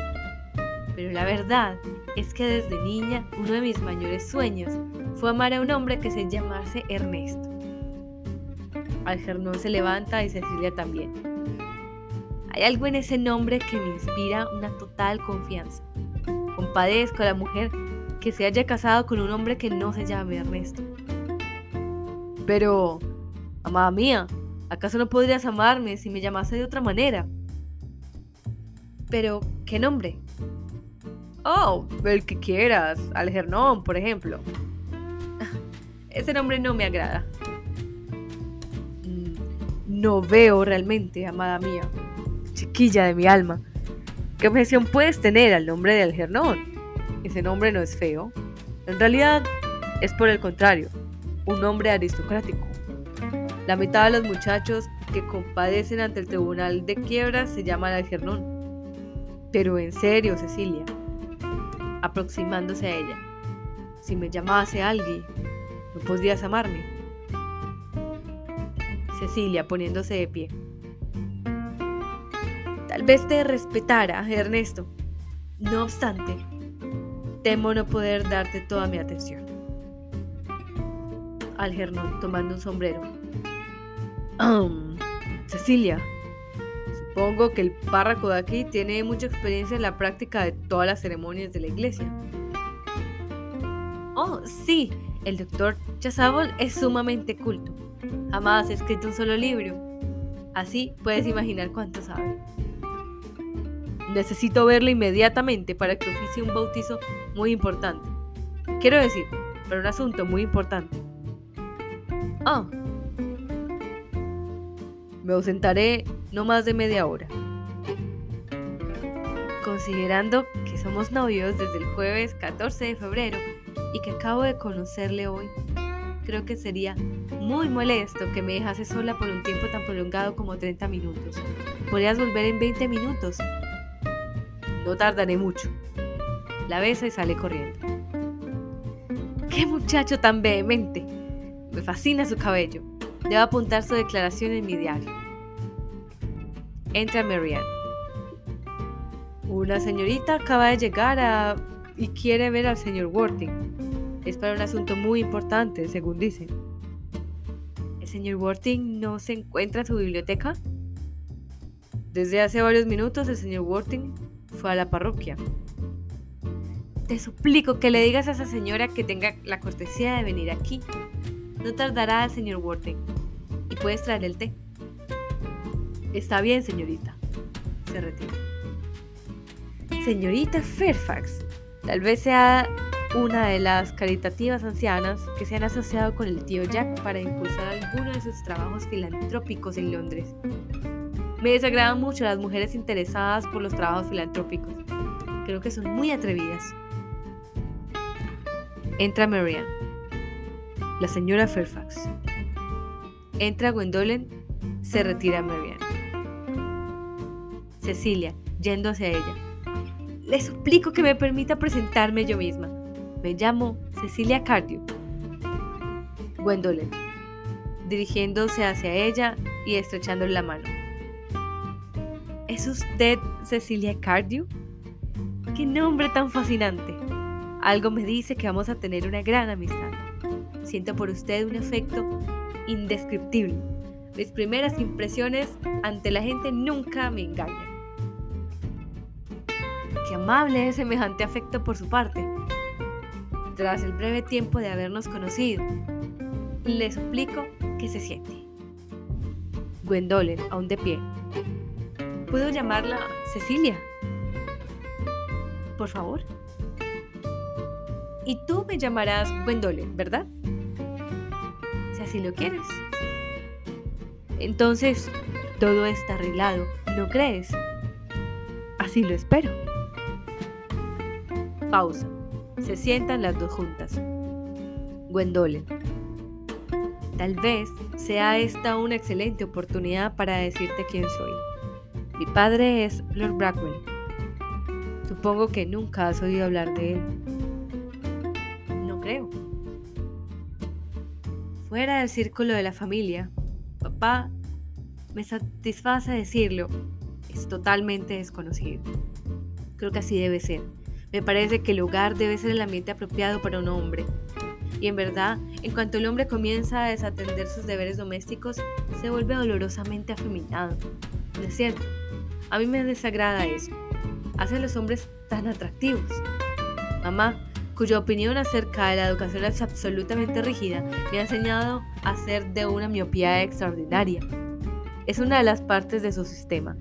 Pero la verdad es que desde niña uno de mis mayores sueños fue amar a un hombre que se llamase Ernesto. Algernon se levanta y Cecilia también. Hay algo en ese nombre que me inspira una total confianza. Compadezco a la mujer que se haya casado con un hombre que no se llame Ernesto. Pero, amada mía, ¿acaso no podrías amarme si me llamase de otra manera? Pero, ¿qué nombre? Oh, el que quieras, Algernon, por ejemplo. Ese nombre no me agrada no veo realmente, amada mía. chiquilla de mi alma, ¿qué objeción puedes tener al nombre de Algernon? Ese nombre no es feo. En realidad, es por el contrario, un nombre aristocrático. La mitad de los muchachos que compadecen ante el tribunal de quiebras se llaman Algernon. Pero en serio, Cecilia, aproximándose a ella, si me llamase alguien, ¿no podrías amarme? Cecilia poniéndose de pie. Tal vez te respetara, Ernesto. No obstante, temo no poder darte toda mi atención. Algernon tomando un sombrero. Cecilia, supongo que el párroco de aquí tiene mucha experiencia en la práctica de todas las ceremonias de la iglesia. Oh, sí, el doctor Chazabol es sumamente culto. Jamás ha escrito un solo libro. Así puedes imaginar cuánto sabe. Necesito verlo inmediatamente para que oficie un bautizo muy importante. Quiero decir, para un asunto muy importante. Oh, me ausentaré no más de media hora. Considerando que somos novios desde el jueves 14 de febrero y que acabo de conocerle hoy, creo que sería muy molesto que me dejase sola por un tiempo tan prolongado como 30 minutos. Podrías volver en 20 minutos. No tardaré mucho. La besa y sale corriendo. ¡Qué muchacho tan vehemente! Me fascina su cabello. Debo apuntar su declaración en mi diario. Entra Marianne. Una señorita acaba de llegar a... y quiere ver al señor Worthing. Es para un asunto muy importante, según dicen. ¿El señor Worthing no se encuentra en su biblioteca? Desde hace varios minutos el señor Worthing fue a la parroquia. Te suplico que le digas a esa señora que tenga la cortesía de venir aquí. No tardará el señor Worthing. Y puedes traer el té. Está bien, señorita. Se retira. Señorita Fairfax. Tal vez sea una de las caritativas ancianas que se han asociado con el tío Jack para impulsar alguno de sus trabajos filantrópicos en Londres. Me desagradan mucho las mujeres interesadas por los trabajos filantrópicos. Creo que son muy atrevidas. Entra Marianne. La señora Fairfax. Entra Gwendolen, se retira Marianne. Cecilia, yendo hacia ella. Le suplico que me permita presentarme yo misma. Me llamo Cecilia Cardew. Gwendolen, dirigiéndose hacia ella y estrechándole la mano. ¿Es usted Cecilia Cardew? ¡Qué nombre tan fascinante! Algo me dice que vamos a tener una gran amistad. Siento por usted un afecto indescriptible. Mis primeras impresiones ante la gente nunca me engañan. Qué amable es semejante afecto por su parte. Tras el breve tiempo de habernos conocido, le suplico que se siente. Gwendolen, aún de pie. ¿Puedo llamarla Cecilia? Por favor. Y tú me llamarás Gwendolen, ¿verdad? Si así lo quieres. Entonces, todo está arreglado, ¿no crees? Así lo espero. Pausa. Se sientan las dos juntas. Gwendolen. Tal vez sea esta una excelente oportunidad para decirte quién soy. Mi padre es Lord Brackwell. Supongo que nunca has oído hablar de él. No creo. Fuera del círculo de la familia, papá, me satisface decirlo, es totalmente desconocido. Creo que así debe ser. Me parece que el hogar debe ser el ambiente apropiado para un hombre. Y en verdad, en cuanto el hombre comienza a desatender sus deberes domésticos, se vuelve dolorosamente afeminado. ¿No es cierto? A mí me desagrada eso. Hace a los hombres tan atractivos. Mamá, cuya opinión acerca de la educación es absolutamente rígida, me ha enseñado a ser de una miopía extraordinaria. Es una de las partes de su sistema.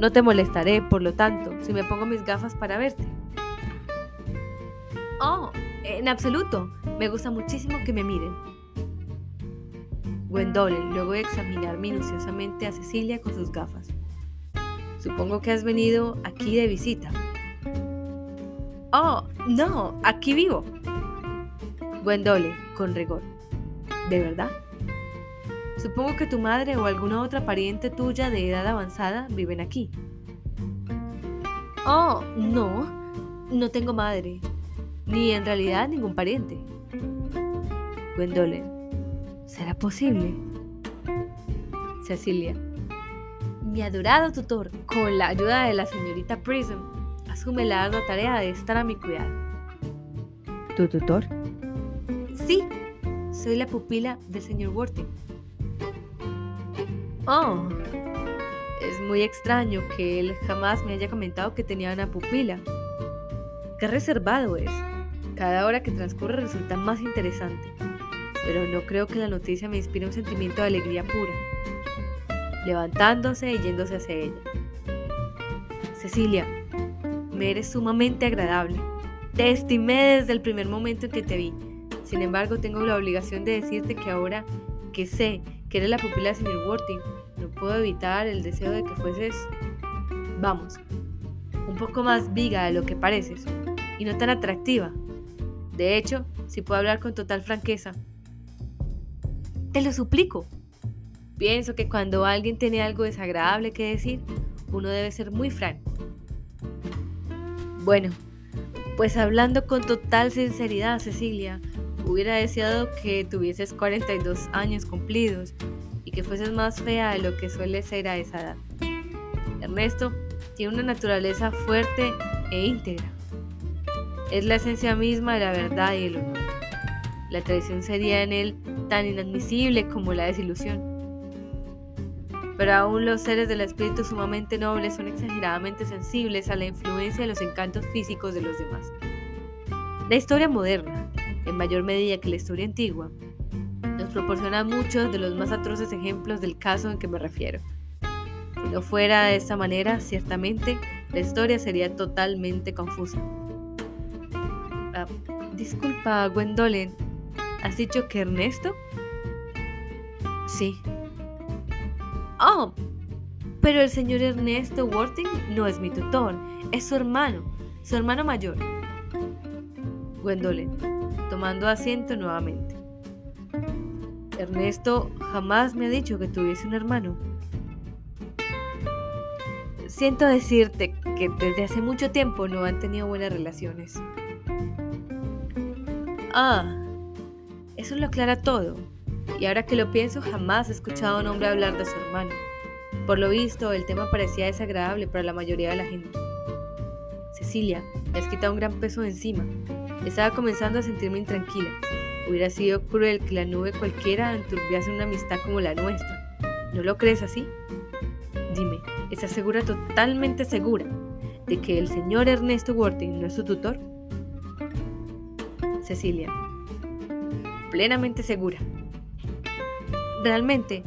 No te molestaré, por lo tanto, si me pongo mis gafas para verte. Oh, en absoluto. Me gusta muchísimo que me miren. Gwendolen, luego de examinar minuciosamente a Cecilia con sus gafas. Supongo que has venido aquí de visita. Oh, no, aquí vivo. Gwendolyn, con rigor. ¿De verdad? Supongo que tu madre o alguna otra pariente tuya de edad avanzada viven aquí. Oh, no, no tengo madre, ni en realidad ningún pariente. Gwendolyn, ¿será posible? Cecilia, mi adorado tutor, con la ayuda de la señorita Prism, asume la ardua tarea de estar a mi cuidado. ¿Tu tutor? Sí, soy la pupila del señor Worthing. Oh, es muy extraño que él jamás me haya comentado que tenía una pupila. Qué reservado es. Cada hora que transcurre resulta más interesante, pero no creo que la noticia me inspire un sentimiento de alegría pura. Levantándose y yéndose hacia ella. Cecilia, me eres sumamente agradable. Te estimé desde el primer momento en que te vi. Sin embargo, tengo la obligación de decirte que ahora que sé que eres la pupila del señor Worthing, no puedo evitar el deseo de que fueses, vamos, un poco más viga de lo que pareces y no tan atractiva. De hecho, si puedo hablar con total franqueza, te lo suplico. Pienso que cuando alguien tiene algo desagradable que decir, uno debe ser muy franco. Bueno, pues hablando con total sinceridad, Cecilia, hubiera deseado que tuvieses 42 años cumplidos y que fueses más fea de lo que suele ser a esa edad. Ernesto tiene una naturaleza fuerte e íntegra. Es la esencia misma de la verdad y el honor. La traición sería en él tan inadmisible como la desilusión. Pero aún los seres del espíritu sumamente nobles son exageradamente sensibles a la influencia de los encantos físicos de los demás. La historia moderna, en mayor medida que la historia antigua, nos proporciona muchos de los más atroces ejemplos del caso en que me refiero. Si no fuera de esta manera, ciertamente la historia sería totalmente confusa. Ah, disculpa, Gwendolyn, ¿has dicho que Ernesto? Sí. Oh, pero el señor Ernesto Worthing no es mi tutor, es su hermano, su hermano mayor. Gwendolyn, tomando asiento nuevamente. Ernesto jamás me ha dicho que tuviese un hermano. Siento decirte que desde hace mucho tiempo no han tenido buenas relaciones. Ah, eso lo aclara todo. Y ahora que lo pienso, jamás he escuchado a un hombre hablar de su hermano. Por lo visto, el tema parecía desagradable para la mayoría de la gente. Cecilia, me has quitado un gran peso de encima. Estaba comenzando a sentirme intranquila. Hubiera sido cruel que la nube cualquiera enturbiase una amistad como la nuestra. ¿No lo crees así? Dime, ¿estás segura, totalmente segura, de que el señor Ernesto Worthing no es su tutor? Cecilia, plenamente segura. Realmente,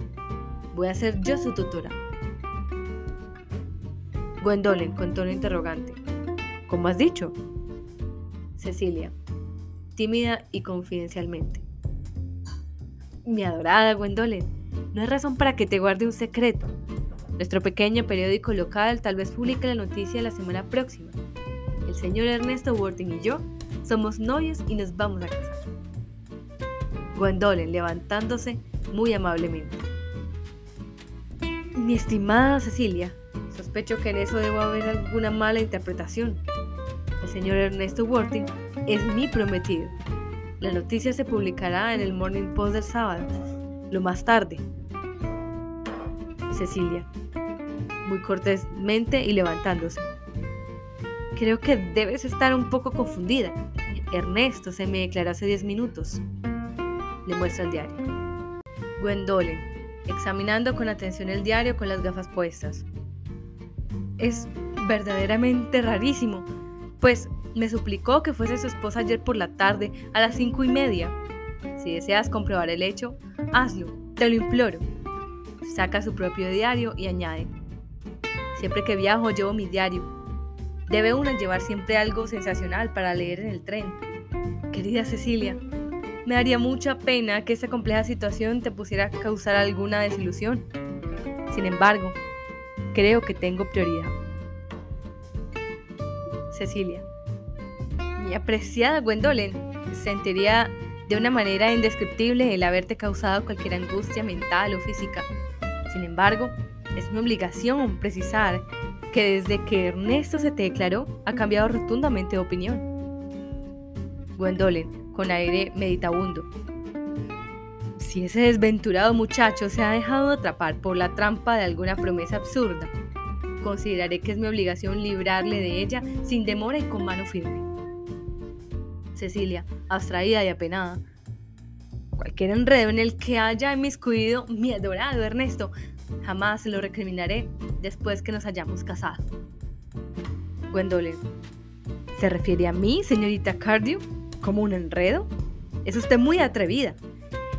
voy a ser yo su tutora. Gwendolyn, con tono interrogante. ¿Cómo has dicho? Cecilia, tímida y confidencialmente. Mi adorada Gwendolyn, no hay razón para que te guarde un secreto. Nuestro pequeño periódico local tal vez publique la noticia la semana próxima. El señor Ernesto Worthing y yo somos novios y nos vamos a casar. Gwendolyn levantándose muy amablemente. Mi estimada Cecilia, sospecho que en eso debo haber alguna mala interpretación. Señor Ernesto Worthing es mi prometido. La noticia se publicará en el Morning Post del sábado, lo más tarde. Cecilia, muy cortésmente y levantándose. Creo que debes estar un poco confundida. Ernesto se me declaró hace 10 minutos. Le muestra el diario. Gwendolyn, examinando con atención el diario con las gafas puestas. Es verdaderamente rarísimo. Pues me suplicó que fuese su esposa ayer por la tarde a las cinco y media. Si deseas comprobar el hecho, hazlo, te lo imploro. Saca su propio diario y añade. Siempre que viajo llevo mi diario. Debe uno llevar siempre algo sensacional para leer en el tren. Querida Cecilia, me daría mucha pena que esta compleja situación te pusiera a causar alguna desilusión. Sin embargo, creo que tengo prioridad. Cecilia. Mi apreciada Gwendolen, sentiría de una manera indescriptible el haberte causado cualquier angustia mental o física. Sin embargo, es mi obligación precisar que desde que Ernesto se te declaró ha cambiado rotundamente de opinión. Gwendolen, con aire meditabundo. Si ese desventurado muchacho se ha dejado atrapar por la trampa de alguna promesa absurda, consideraré que es mi obligación librarle de ella sin demora y con mano firme. Cecilia, abstraída y apenada. Cualquier enredo en el que haya inmiscuido mi adorado Ernesto, jamás lo recriminaré después que nos hayamos casado. Gwendolen, ¿se refiere a mí, señorita Cardew, como un enredo? Es usted muy atrevida.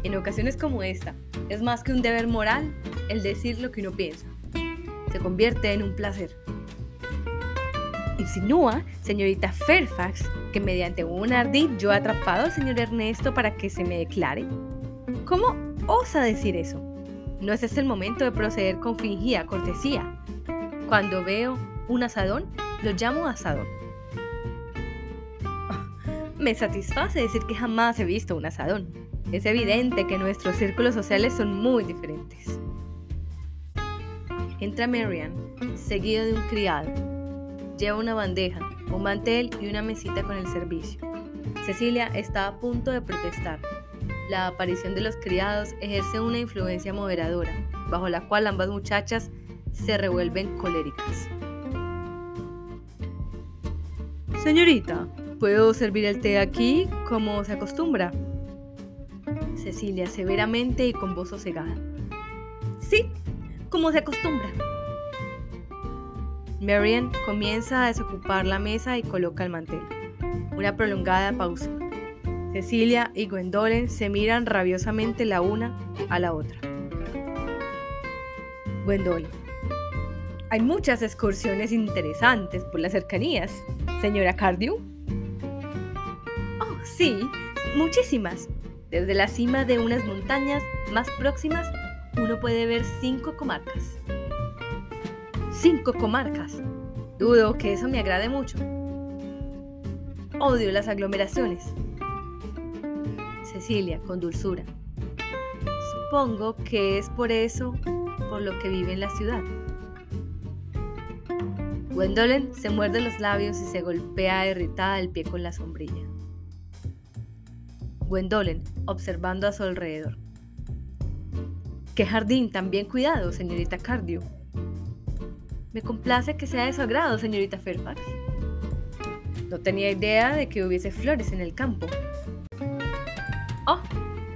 En ocasiones como esta, es más que un deber moral el decir lo que uno piensa. Se convierte en un placer. Insinúa, señorita Fairfax, que mediante un ardid yo he atrapado al señor Ernesto para que se me declare. ¿Cómo osa decir eso? No es este el momento de proceder con fingida cortesía. Cuando veo un asadón, lo llamo asadón. Me satisface decir que jamás he visto un asadón. Es evidente que nuestros círculos sociales son muy diferentes. Entra Marian, seguido de un criado. Lleva una bandeja, un mantel y una mesita con el servicio. Cecilia está a punto de protestar. La aparición de los criados ejerce una influencia moderadora, bajo la cual ambas muchachas se revuelven coléricas. Señorita, ¿puedo servir el té aquí como se acostumbra? Cecilia severamente y con voz sosegada. Sí, como se acostumbra. Marian comienza a desocupar la mesa y coloca el mantel. Una prolongada pausa. Cecilia y Gwendolen se miran rabiosamente la una a la otra. Gwendolen. Hay muchas excursiones interesantes por las cercanías, señora Cardew. Oh, sí, muchísimas. Desde la cima de unas montañas más próximas, uno puede ver cinco comarcas. Cinco comarcas. Dudo que eso me agrade mucho. Odio las aglomeraciones. Cecilia, con dulzura. Supongo que es por eso por lo que vive en la ciudad. Gwendolen se muerde los labios y se golpea irritada el pie con la sombrilla. Gwendolen, observando a su alrededor. ¡Qué jardín tan bien cuidado, señorita Cardew! Me complace que sea de su agrado, señorita Fairfax. No tenía idea de que hubiese flores en el campo. Oh,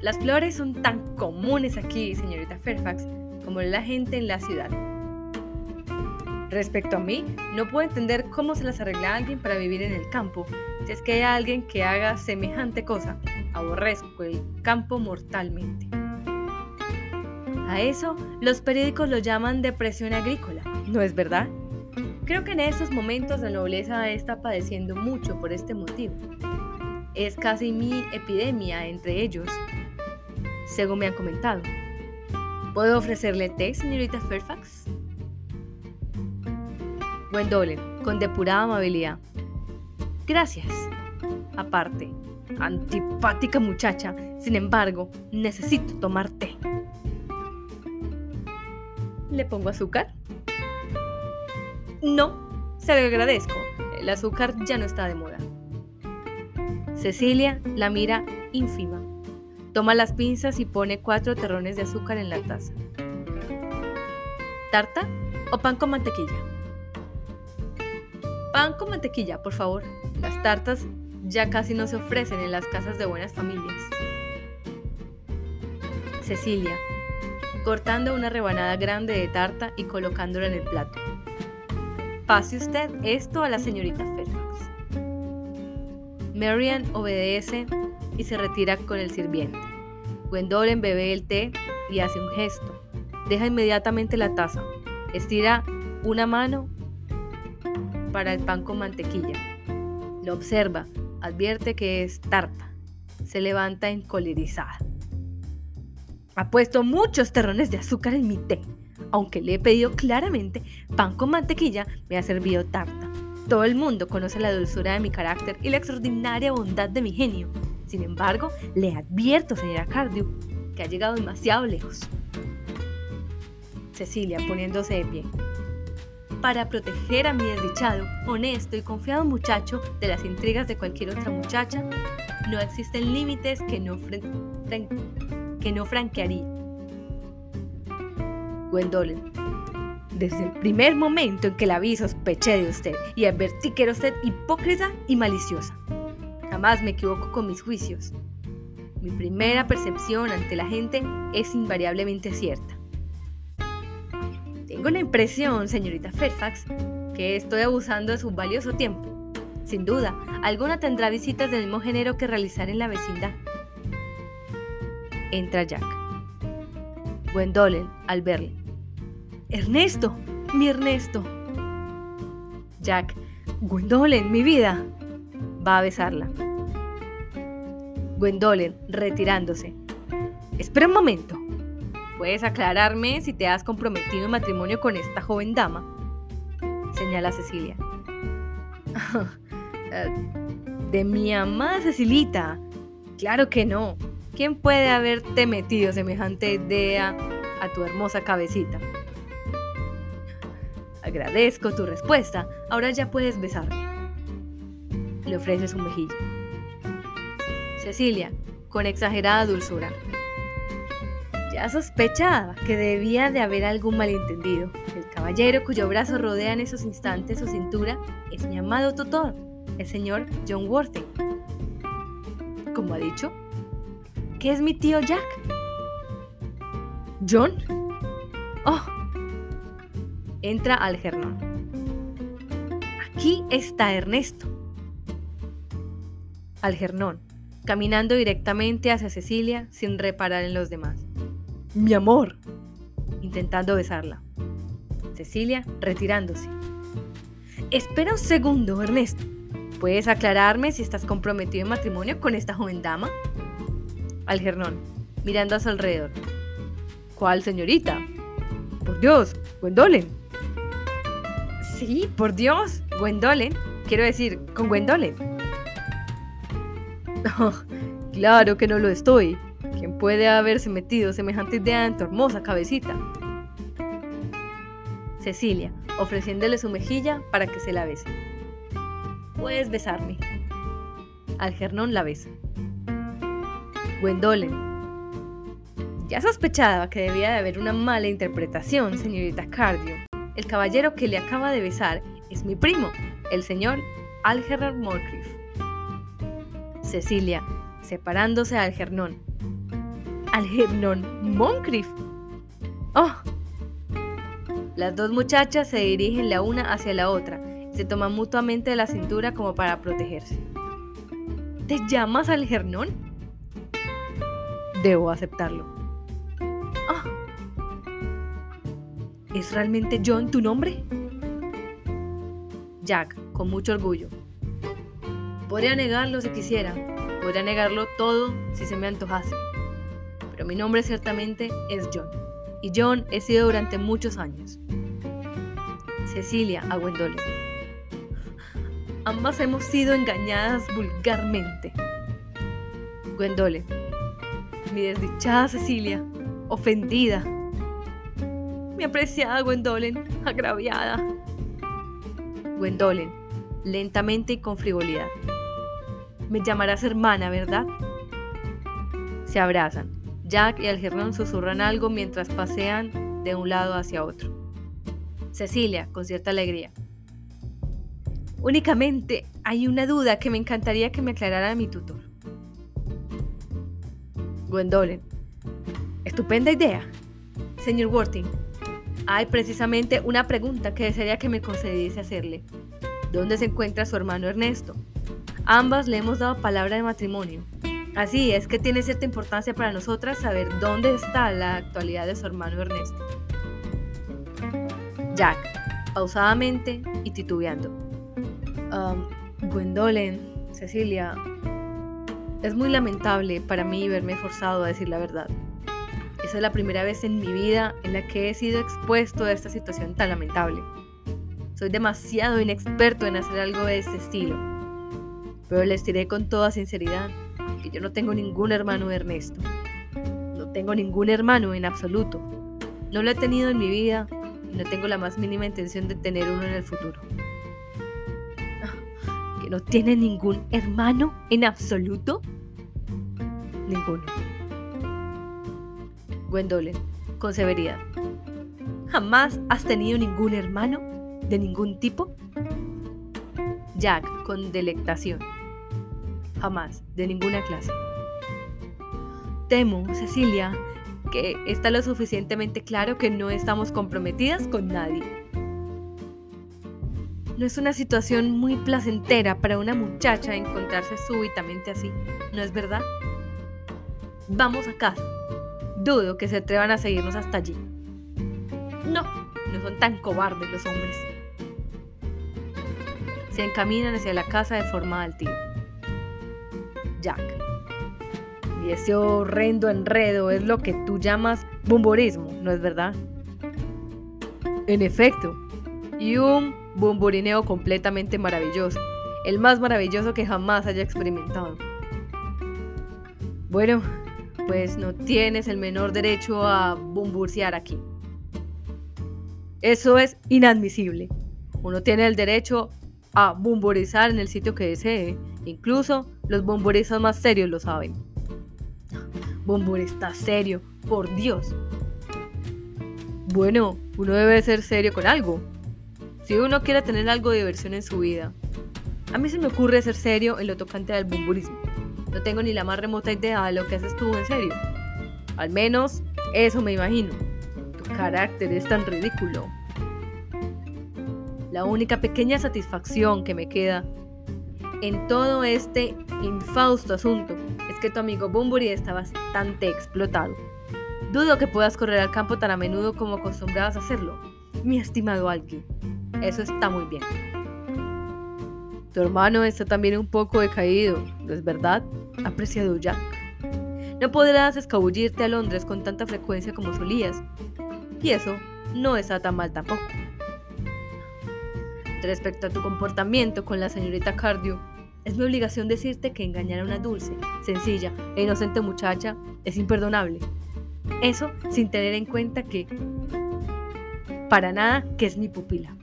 las flores son tan comunes aquí, señorita Fairfax, como la gente en la ciudad. Respecto a mí, no puedo entender cómo se las arregla alguien para vivir en el campo. Si es que hay alguien que haga semejante cosa, aborrezco el campo mortalmente. A eso los periódicos lo llaman depresión agrícola, ¿no es verdad? Creo que en estos momentos la nobleza está padeciendo mucho por este motivo. Es casi mi epidemia entre ellos, según me han comentado. ¿Puedo ofrecerle té, señorita Fairfax? Gwendolen, con depurada amabilidad. Gracias. Aparte, antipática muchacha, sin embargo, necesito tomar té. ¿Le pongo azúcar? No, se lo agradezco. El azúcar ya no está de moda. Cecilia la mira ínfima. Toma las pinzas y pone cuatro terrones de azúcar en la taza. ¿Tarta o pan con mantequilla? Pan con mantequilla, por favor. Las tartas ya casi no se ofrecen en las casas de buenas familias. Cecilia, cortando una rebanada grande de tarta y colocándola en el plato. Pase usted esto a la señorita Fairfax. Marian obedece y se retira con el sirviente. Gwendolen bebe el té y hace un gesto. Deja inmediatamente la taza. Estira una mano para el pan con mantequilla. Lo observa, advierte que es tarta. Se levanta encolerizada. Ha puesto muchos terrones de azúcar en mi té. aunque le he pedido claramente pan con mantequilla, me ha servido tarta. Todo el mundo conoce la dulzura de mi carácter y la extraordinaria bondad de mi genio. Sin embargo, le advierto, señora Cardew, que ha llegado demasiado lejos. Cecilia, poniéndose de pie. Para proteger a mi desdichado, honesto y confiado muchacho de las intrigas de cualquier otra muchacha, no existen límites que no, que no franquearía. Gwendolen, desde el primer momento en que la vi sospeché de usted y advertí que era usted hipócrita y maliciosa. Jamás me equivoco con mis juicios. Mi primera percepción ante la gente es invariablemente cierta. Tengo la impresión, señorita Fairfax, que estoy abusando de su valioso tiempo. Sin duda, alguna tendrá visitas del mismo género que realizar en la vecindad. Entra Jack. Gwendolen, al verle. Ernesto, mi Ernesto. Jack, Gwendolen, mi vida. Va a besarla. Gwendolen, retirándose. Espera un momento. ¿Puedes aclararme si te has comprometido en matrimonio con esta joven dama? Señala Cecilia. De mi amada Cecilita. Claro que no. ¿Quién puede haberte metido semejante idea a tu hermosa cabecita? Agradezco tu respuesta. Ahora ya puedes besarme. Le ofrece su mejilla. Cecilia, con exagerada dulzura. Ya sospechaba que debía de haber algún malentendido. El caballero cuyo brazo rodea en esos instantes su cintura es mi amado tutor, el señor John Worthing. Como ha dicho, ¿qué es mi tío Jack? ¿John? Oh, entra Algernon. Aquí está Ernesto. Algernon, caminando directamente hacia Cecilia sin reparar en los demás. Mi amor, intentando besarla. Cecilia retirándose. Espera un segundo, Ernesto. ¿Puedes aclararme si estás comprometido en matrimonio con esta joven dama? Algernon, mirando a su alrededor. ¿Cuál señorita? Por Dios, Gwendolen. Sí, por Dios, Gwendolen. Quiero decir, con Gwendolen. claro que no lo estoy. ¿Quién puede haberse metido semejante idea en tu hermosa cabecita? Cecilia, ofreciéndole su mejilla para que se la bese. Puedes besarme. Algernon la besa. Gwendolen. Ya sospechaba que debía de haber una mala interpretación, señorita Cardio. El caballero que le acaba de besar es mi primo, el señor Algernon Moncrief. Cecilia, separándose a Algernon. Algernon Moncrief. ¡Oh! Las dos muchachas se dirigen la una hacia la otra y se toman mutuamente de la cintura como para protegerse. ¿Te llamas Algernon? Debo aceptarlo. ¡Oh! ¿Es realmente John tu nombre? Jack, con mucho orgullo. Podría negarlo si quisiera, podría negarlo todo si se me antojase, pero mi nombre ciertamente es John, y John he sido durante muchos años. Cecilia a Gwendolen. Ambas hemos sido engañadas vulgarmente. Gwendolen. Mi desdichada Cecilia, ofendida mi apreciada Gwendolen, agraviada. Gwendolen, lentamente y con frivolidad. Me llamarás hermana, ¿verdad? Se abrazan. Jack y Algernon susurran algo mientras pasean de un lado hacia otro. Cecilia, con cierta alegría. Únicamente hay una duda que me encantaría que me aclarara mi tutor. Gwendolen. Estupenda idea. Señor Worthing, hay precisamente una pregunta que desearía que me concediese hacerle. ¿Dónde se encuentra su hermano Ernesto? Ambas le hemos dado palabra de matrimonio. Así es que tiene cierta importancia para nosotras saber dónde está la actualidad de su hermano Ernesto. Jack, pausadamente y titubeando. Um, Gwendolen, Cecilia, es muy lamentable para mí verme forzado a decir la verdad. Esa es la primera vez en mi vida en la que he sido expuesto a esta situación tan lamentable. Soy demasiado inexperto en hacer algo de este estilo. Pero les diré con toda sinceridad que yo no tengo ningún hermano Ernesto. No tengo ningún hermano en absoluto. No lo he tenido en mi vida y no tengo la más mínima intención de tener uno en el futuro. ¿Que no tiene ningún hermano en absoluto? Ninguno. Gwendolen, con severidad. ¿Jamás has tenido ningún hermano? ¿De ningún tipo? Jack, con delectación. Jamás, de ninguna clase. Temo, Cecilia, que está lo suficientemente claro que no estamos comprometidas con nadie. No es una situación muy placentera para una muchacha encontrarse súbitamente así, ¿no es verdad? Vamos a casa. Dudo que se atrevan a seguirnos hasta allí. No, no son tan cobardes los hombres. Se encaminan hacia la casa de forma altiva. Jack. Y ese horrendo enredo es lo que tú llamas bumborismo, ¿no es verdad? En efecto, y un bumburineo completamente maravilloso, el más maravilloso que jamás haya experimentado. Bueno, pues no tienes el menor derecho a bumbursear aquí. Eso es inadmisible. Uno tiene el derecho a bumburizar en el sitio que desee. Incluso los bumburizas más serios lo saben. Bumbur está serio, por Dios. Bueno, uno debe ser serio con algo. Si uno quiere tener algo de diversión en su vida. A mí se me ocurre ser serio en lo tocante al bumburismo. No tengo ni la más remota idea de lo que haces tú en serio. Al menos eso me imagino. Tu carácter es tan ridículo. La única pequeña satisfacción que me queda en todo este infausto asunto es que tu amigo Bumburi está bastante explotado. Dudo que puedas correr al campo tan a menudo como acostumbrabas a hacerlo, mi estimado Alki. Eso está muy bien. Tu hermano está también un poco decaído, ¿no es verdad? Apreciado Jack. No podrás escabullirte a Londres con tanta frecuencia como solías. Y eso no está tan mal tampoco. Respecto a tu comportamiento con la señorita Cardio, es mi obligación decirte que engañar a una dulce, sencilla e inocente muchacha es imperdonable. Eso sin tener en cuenta que para nada que es mi pupila.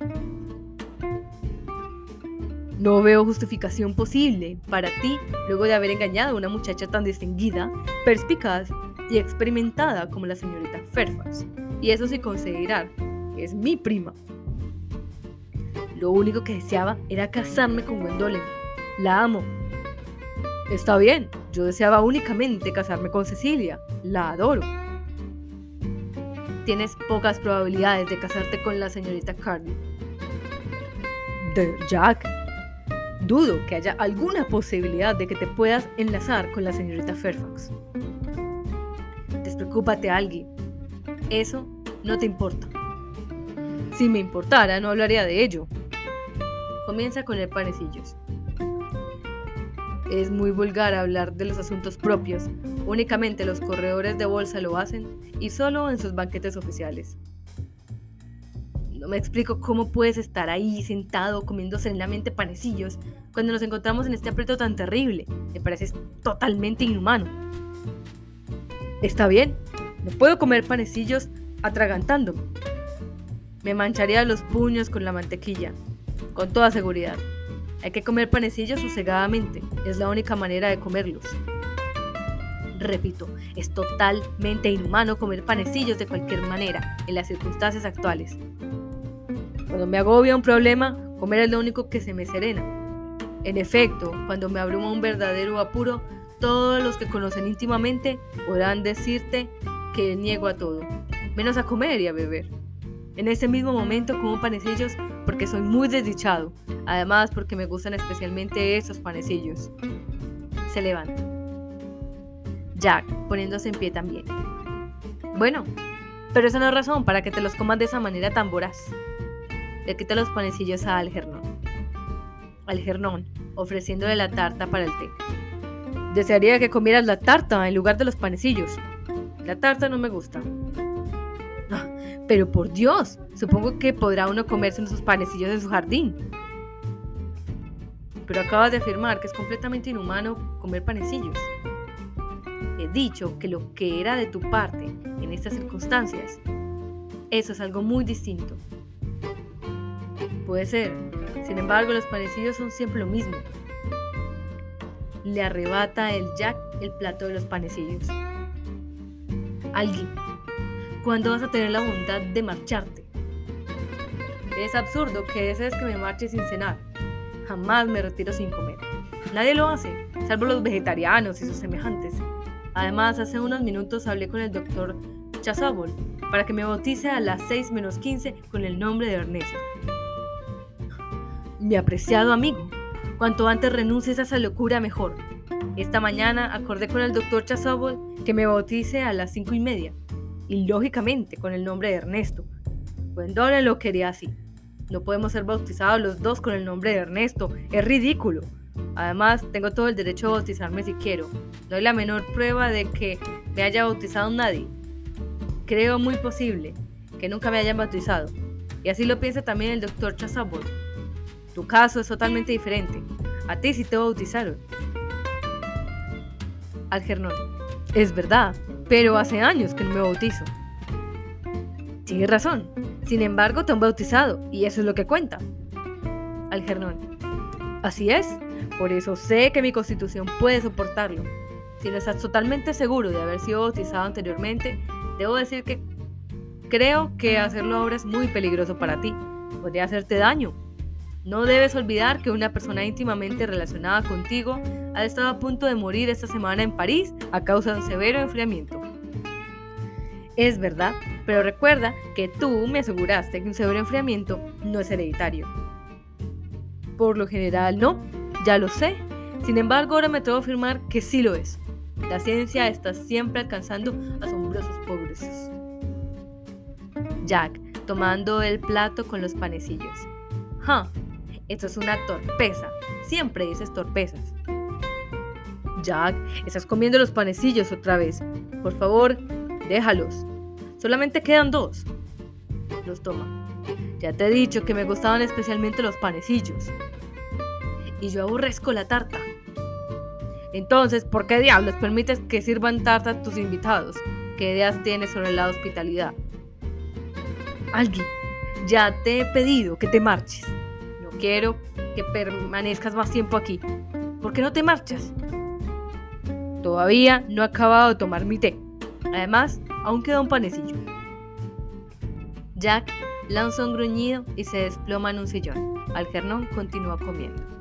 No veo justificación posible para ti luego de haber engañado a una muchacha tan distinguida, perspicaz y experimentada como la señorita Fairfax. Y eso sin considerar que es mi prima. Lo único que deseaba era casarme con Gwendolen. La amo. Está bien, yo deseaba únicamente casarme con Cecilia. La adoro. Tienes pocas probabilidades de casarte con la señorita Cardi. De Jack. Dudo que haya alguna posibilidad de que te puedas enlazar con la señorita Fairfax. Despreocúpate, alguien. Eso no te importa. Si me importara, no hablaría de ello. Comienza con el panecillos. Es muy vulgar hablar de los asuntos propios. Únicamente los corredores de bolsa lo hacen y solo en sus banquetes oficiales. Me explico cómo puedes estar ahí sentado comiendo serenamente panecillos cuando nos encontramos en este aprieto tan terrible. Me pareces totalmente inhumano. Está bien, no puedo comer panecillos atragantándome. Me mancharía los puños con la mantequilla con toda seguridad. Hay que comer panecillos sosegadamente, es la única manera de comerlos. Repito, es totalmente inhumano comer panecillos de cualquier manera, en las circunstancias actuales. Cuando me agobia un problema, comer es lo único que se me serena. En efecto, cuando me abruma un verdadero apuro, todos los que conocen íntimamente podrán decirte que niego a todo, menos a comer y a beber. En ese mismo momento como panecillos porque soy muy desdichado, además porque me gustan especialmente esos panecillos. Se levanta. Jack, poniéndose en pie también. Bueno, pero esa no es razón para que te los comas de esa manera tan voraz. Le quita los panecillos a Algernon. Algernon, ofreciéndole la tarta para el té. Desearía que comieras la tarta en lugar de los panecillos. La tarta no me gusta. Ah, pero por Dios, supongo que podrá uno comerse unos panecillos en su jardín. Pero acabas de afirmar que es completamente inhumano comer panecillos. He dicho que lo que era de tu parte en estas circunstancias, eso es algo muy distinto. Puede ser, sin embargo, los panecillos son siempre lo mismo. Le arrebata el Jack el plato de los panecillos. Alguien, ¿cuándo vas a tener la bondad de marcharte? Es absurdo que desees que me marche sin cenar. Jamás me retiro sin comer. Nadie lo hace, salvo los vegetarianos y sus semejantes. Además, hace unos minutos hablé con el doctor Chazabol para que me bautice a las 6 menos 15 con el nombre de Ernesto. Mi apreciado amigo, cuanto antes renuncies a esa locura mejor. Esta mañana acordé con el doctor Chazabol que me bautice a las cinco y media, y lógicamente con el nombre de Ernesto. Gwendolyn lo quería así. No podemos ser bautizados los dos con el nombre de Ernesto, es ridículo. Además, tengo todo el derecho a bautizarme si quiero. No hay la menor prueba de que me haya bautizado nadie. Creo muy posible que nunca me hayan bautizado. Y así lo piensa también el doctor Chazabol. Tu caso es totalmente diferente. A ti sí te bautizaron. Algernon. Es verdad, pero hace años que no me bautizo. Tienes razón. Sin embargo, te han bautizado y eso es lo que cuenta. Algernon. Así es. Por eso sé que mi constitución puede soportarlo. Si no estás totalmente seguro de haber sido bautizado anteriormente, debo decir que creo que hacerlo ahora es muy peligroso para ti. Podría hacerte daño. No debes olvidar que una persona íntimamente relacionada contigo ha estado a punto de morir esta semana en París a causa de un severo enfriamiento. Es verdad, pero recuerda que tú me aseguraste que un severo enfriamiento no es hereditario. Por lo general no, ya lo sé. Sin embargo, ahora me atrevo a afirmar que sí lo es. La ciencia está siempre alcanzando asombrosos progresos. Jack, tomando el plato con los panecillos. Esto es una torpeza. Siempre dices torpezas. Jack, estás comiendo los panecillos otra vez. Por favor, déjalos. Solamente quedan dos. Los toma. Ya te he dicho que me gustaban especialmente los panecillos. Y yo aborrezco la tarta. Entonces, ¿por qué diablos permites que sirvan tarta a tus invitados? ¿Qué ideas tienes sobre la hospitalidad? Alguien, ya te he pedido que te marches quiero que permanezcas más tiempo aquí. ¿Por qué no te marchas? Todavía no he acabado de tomar mi té. Además, aún queda un panecillo. Jack lanza un gruñido y se desploma en un sillón. Algernon continúa comiendo.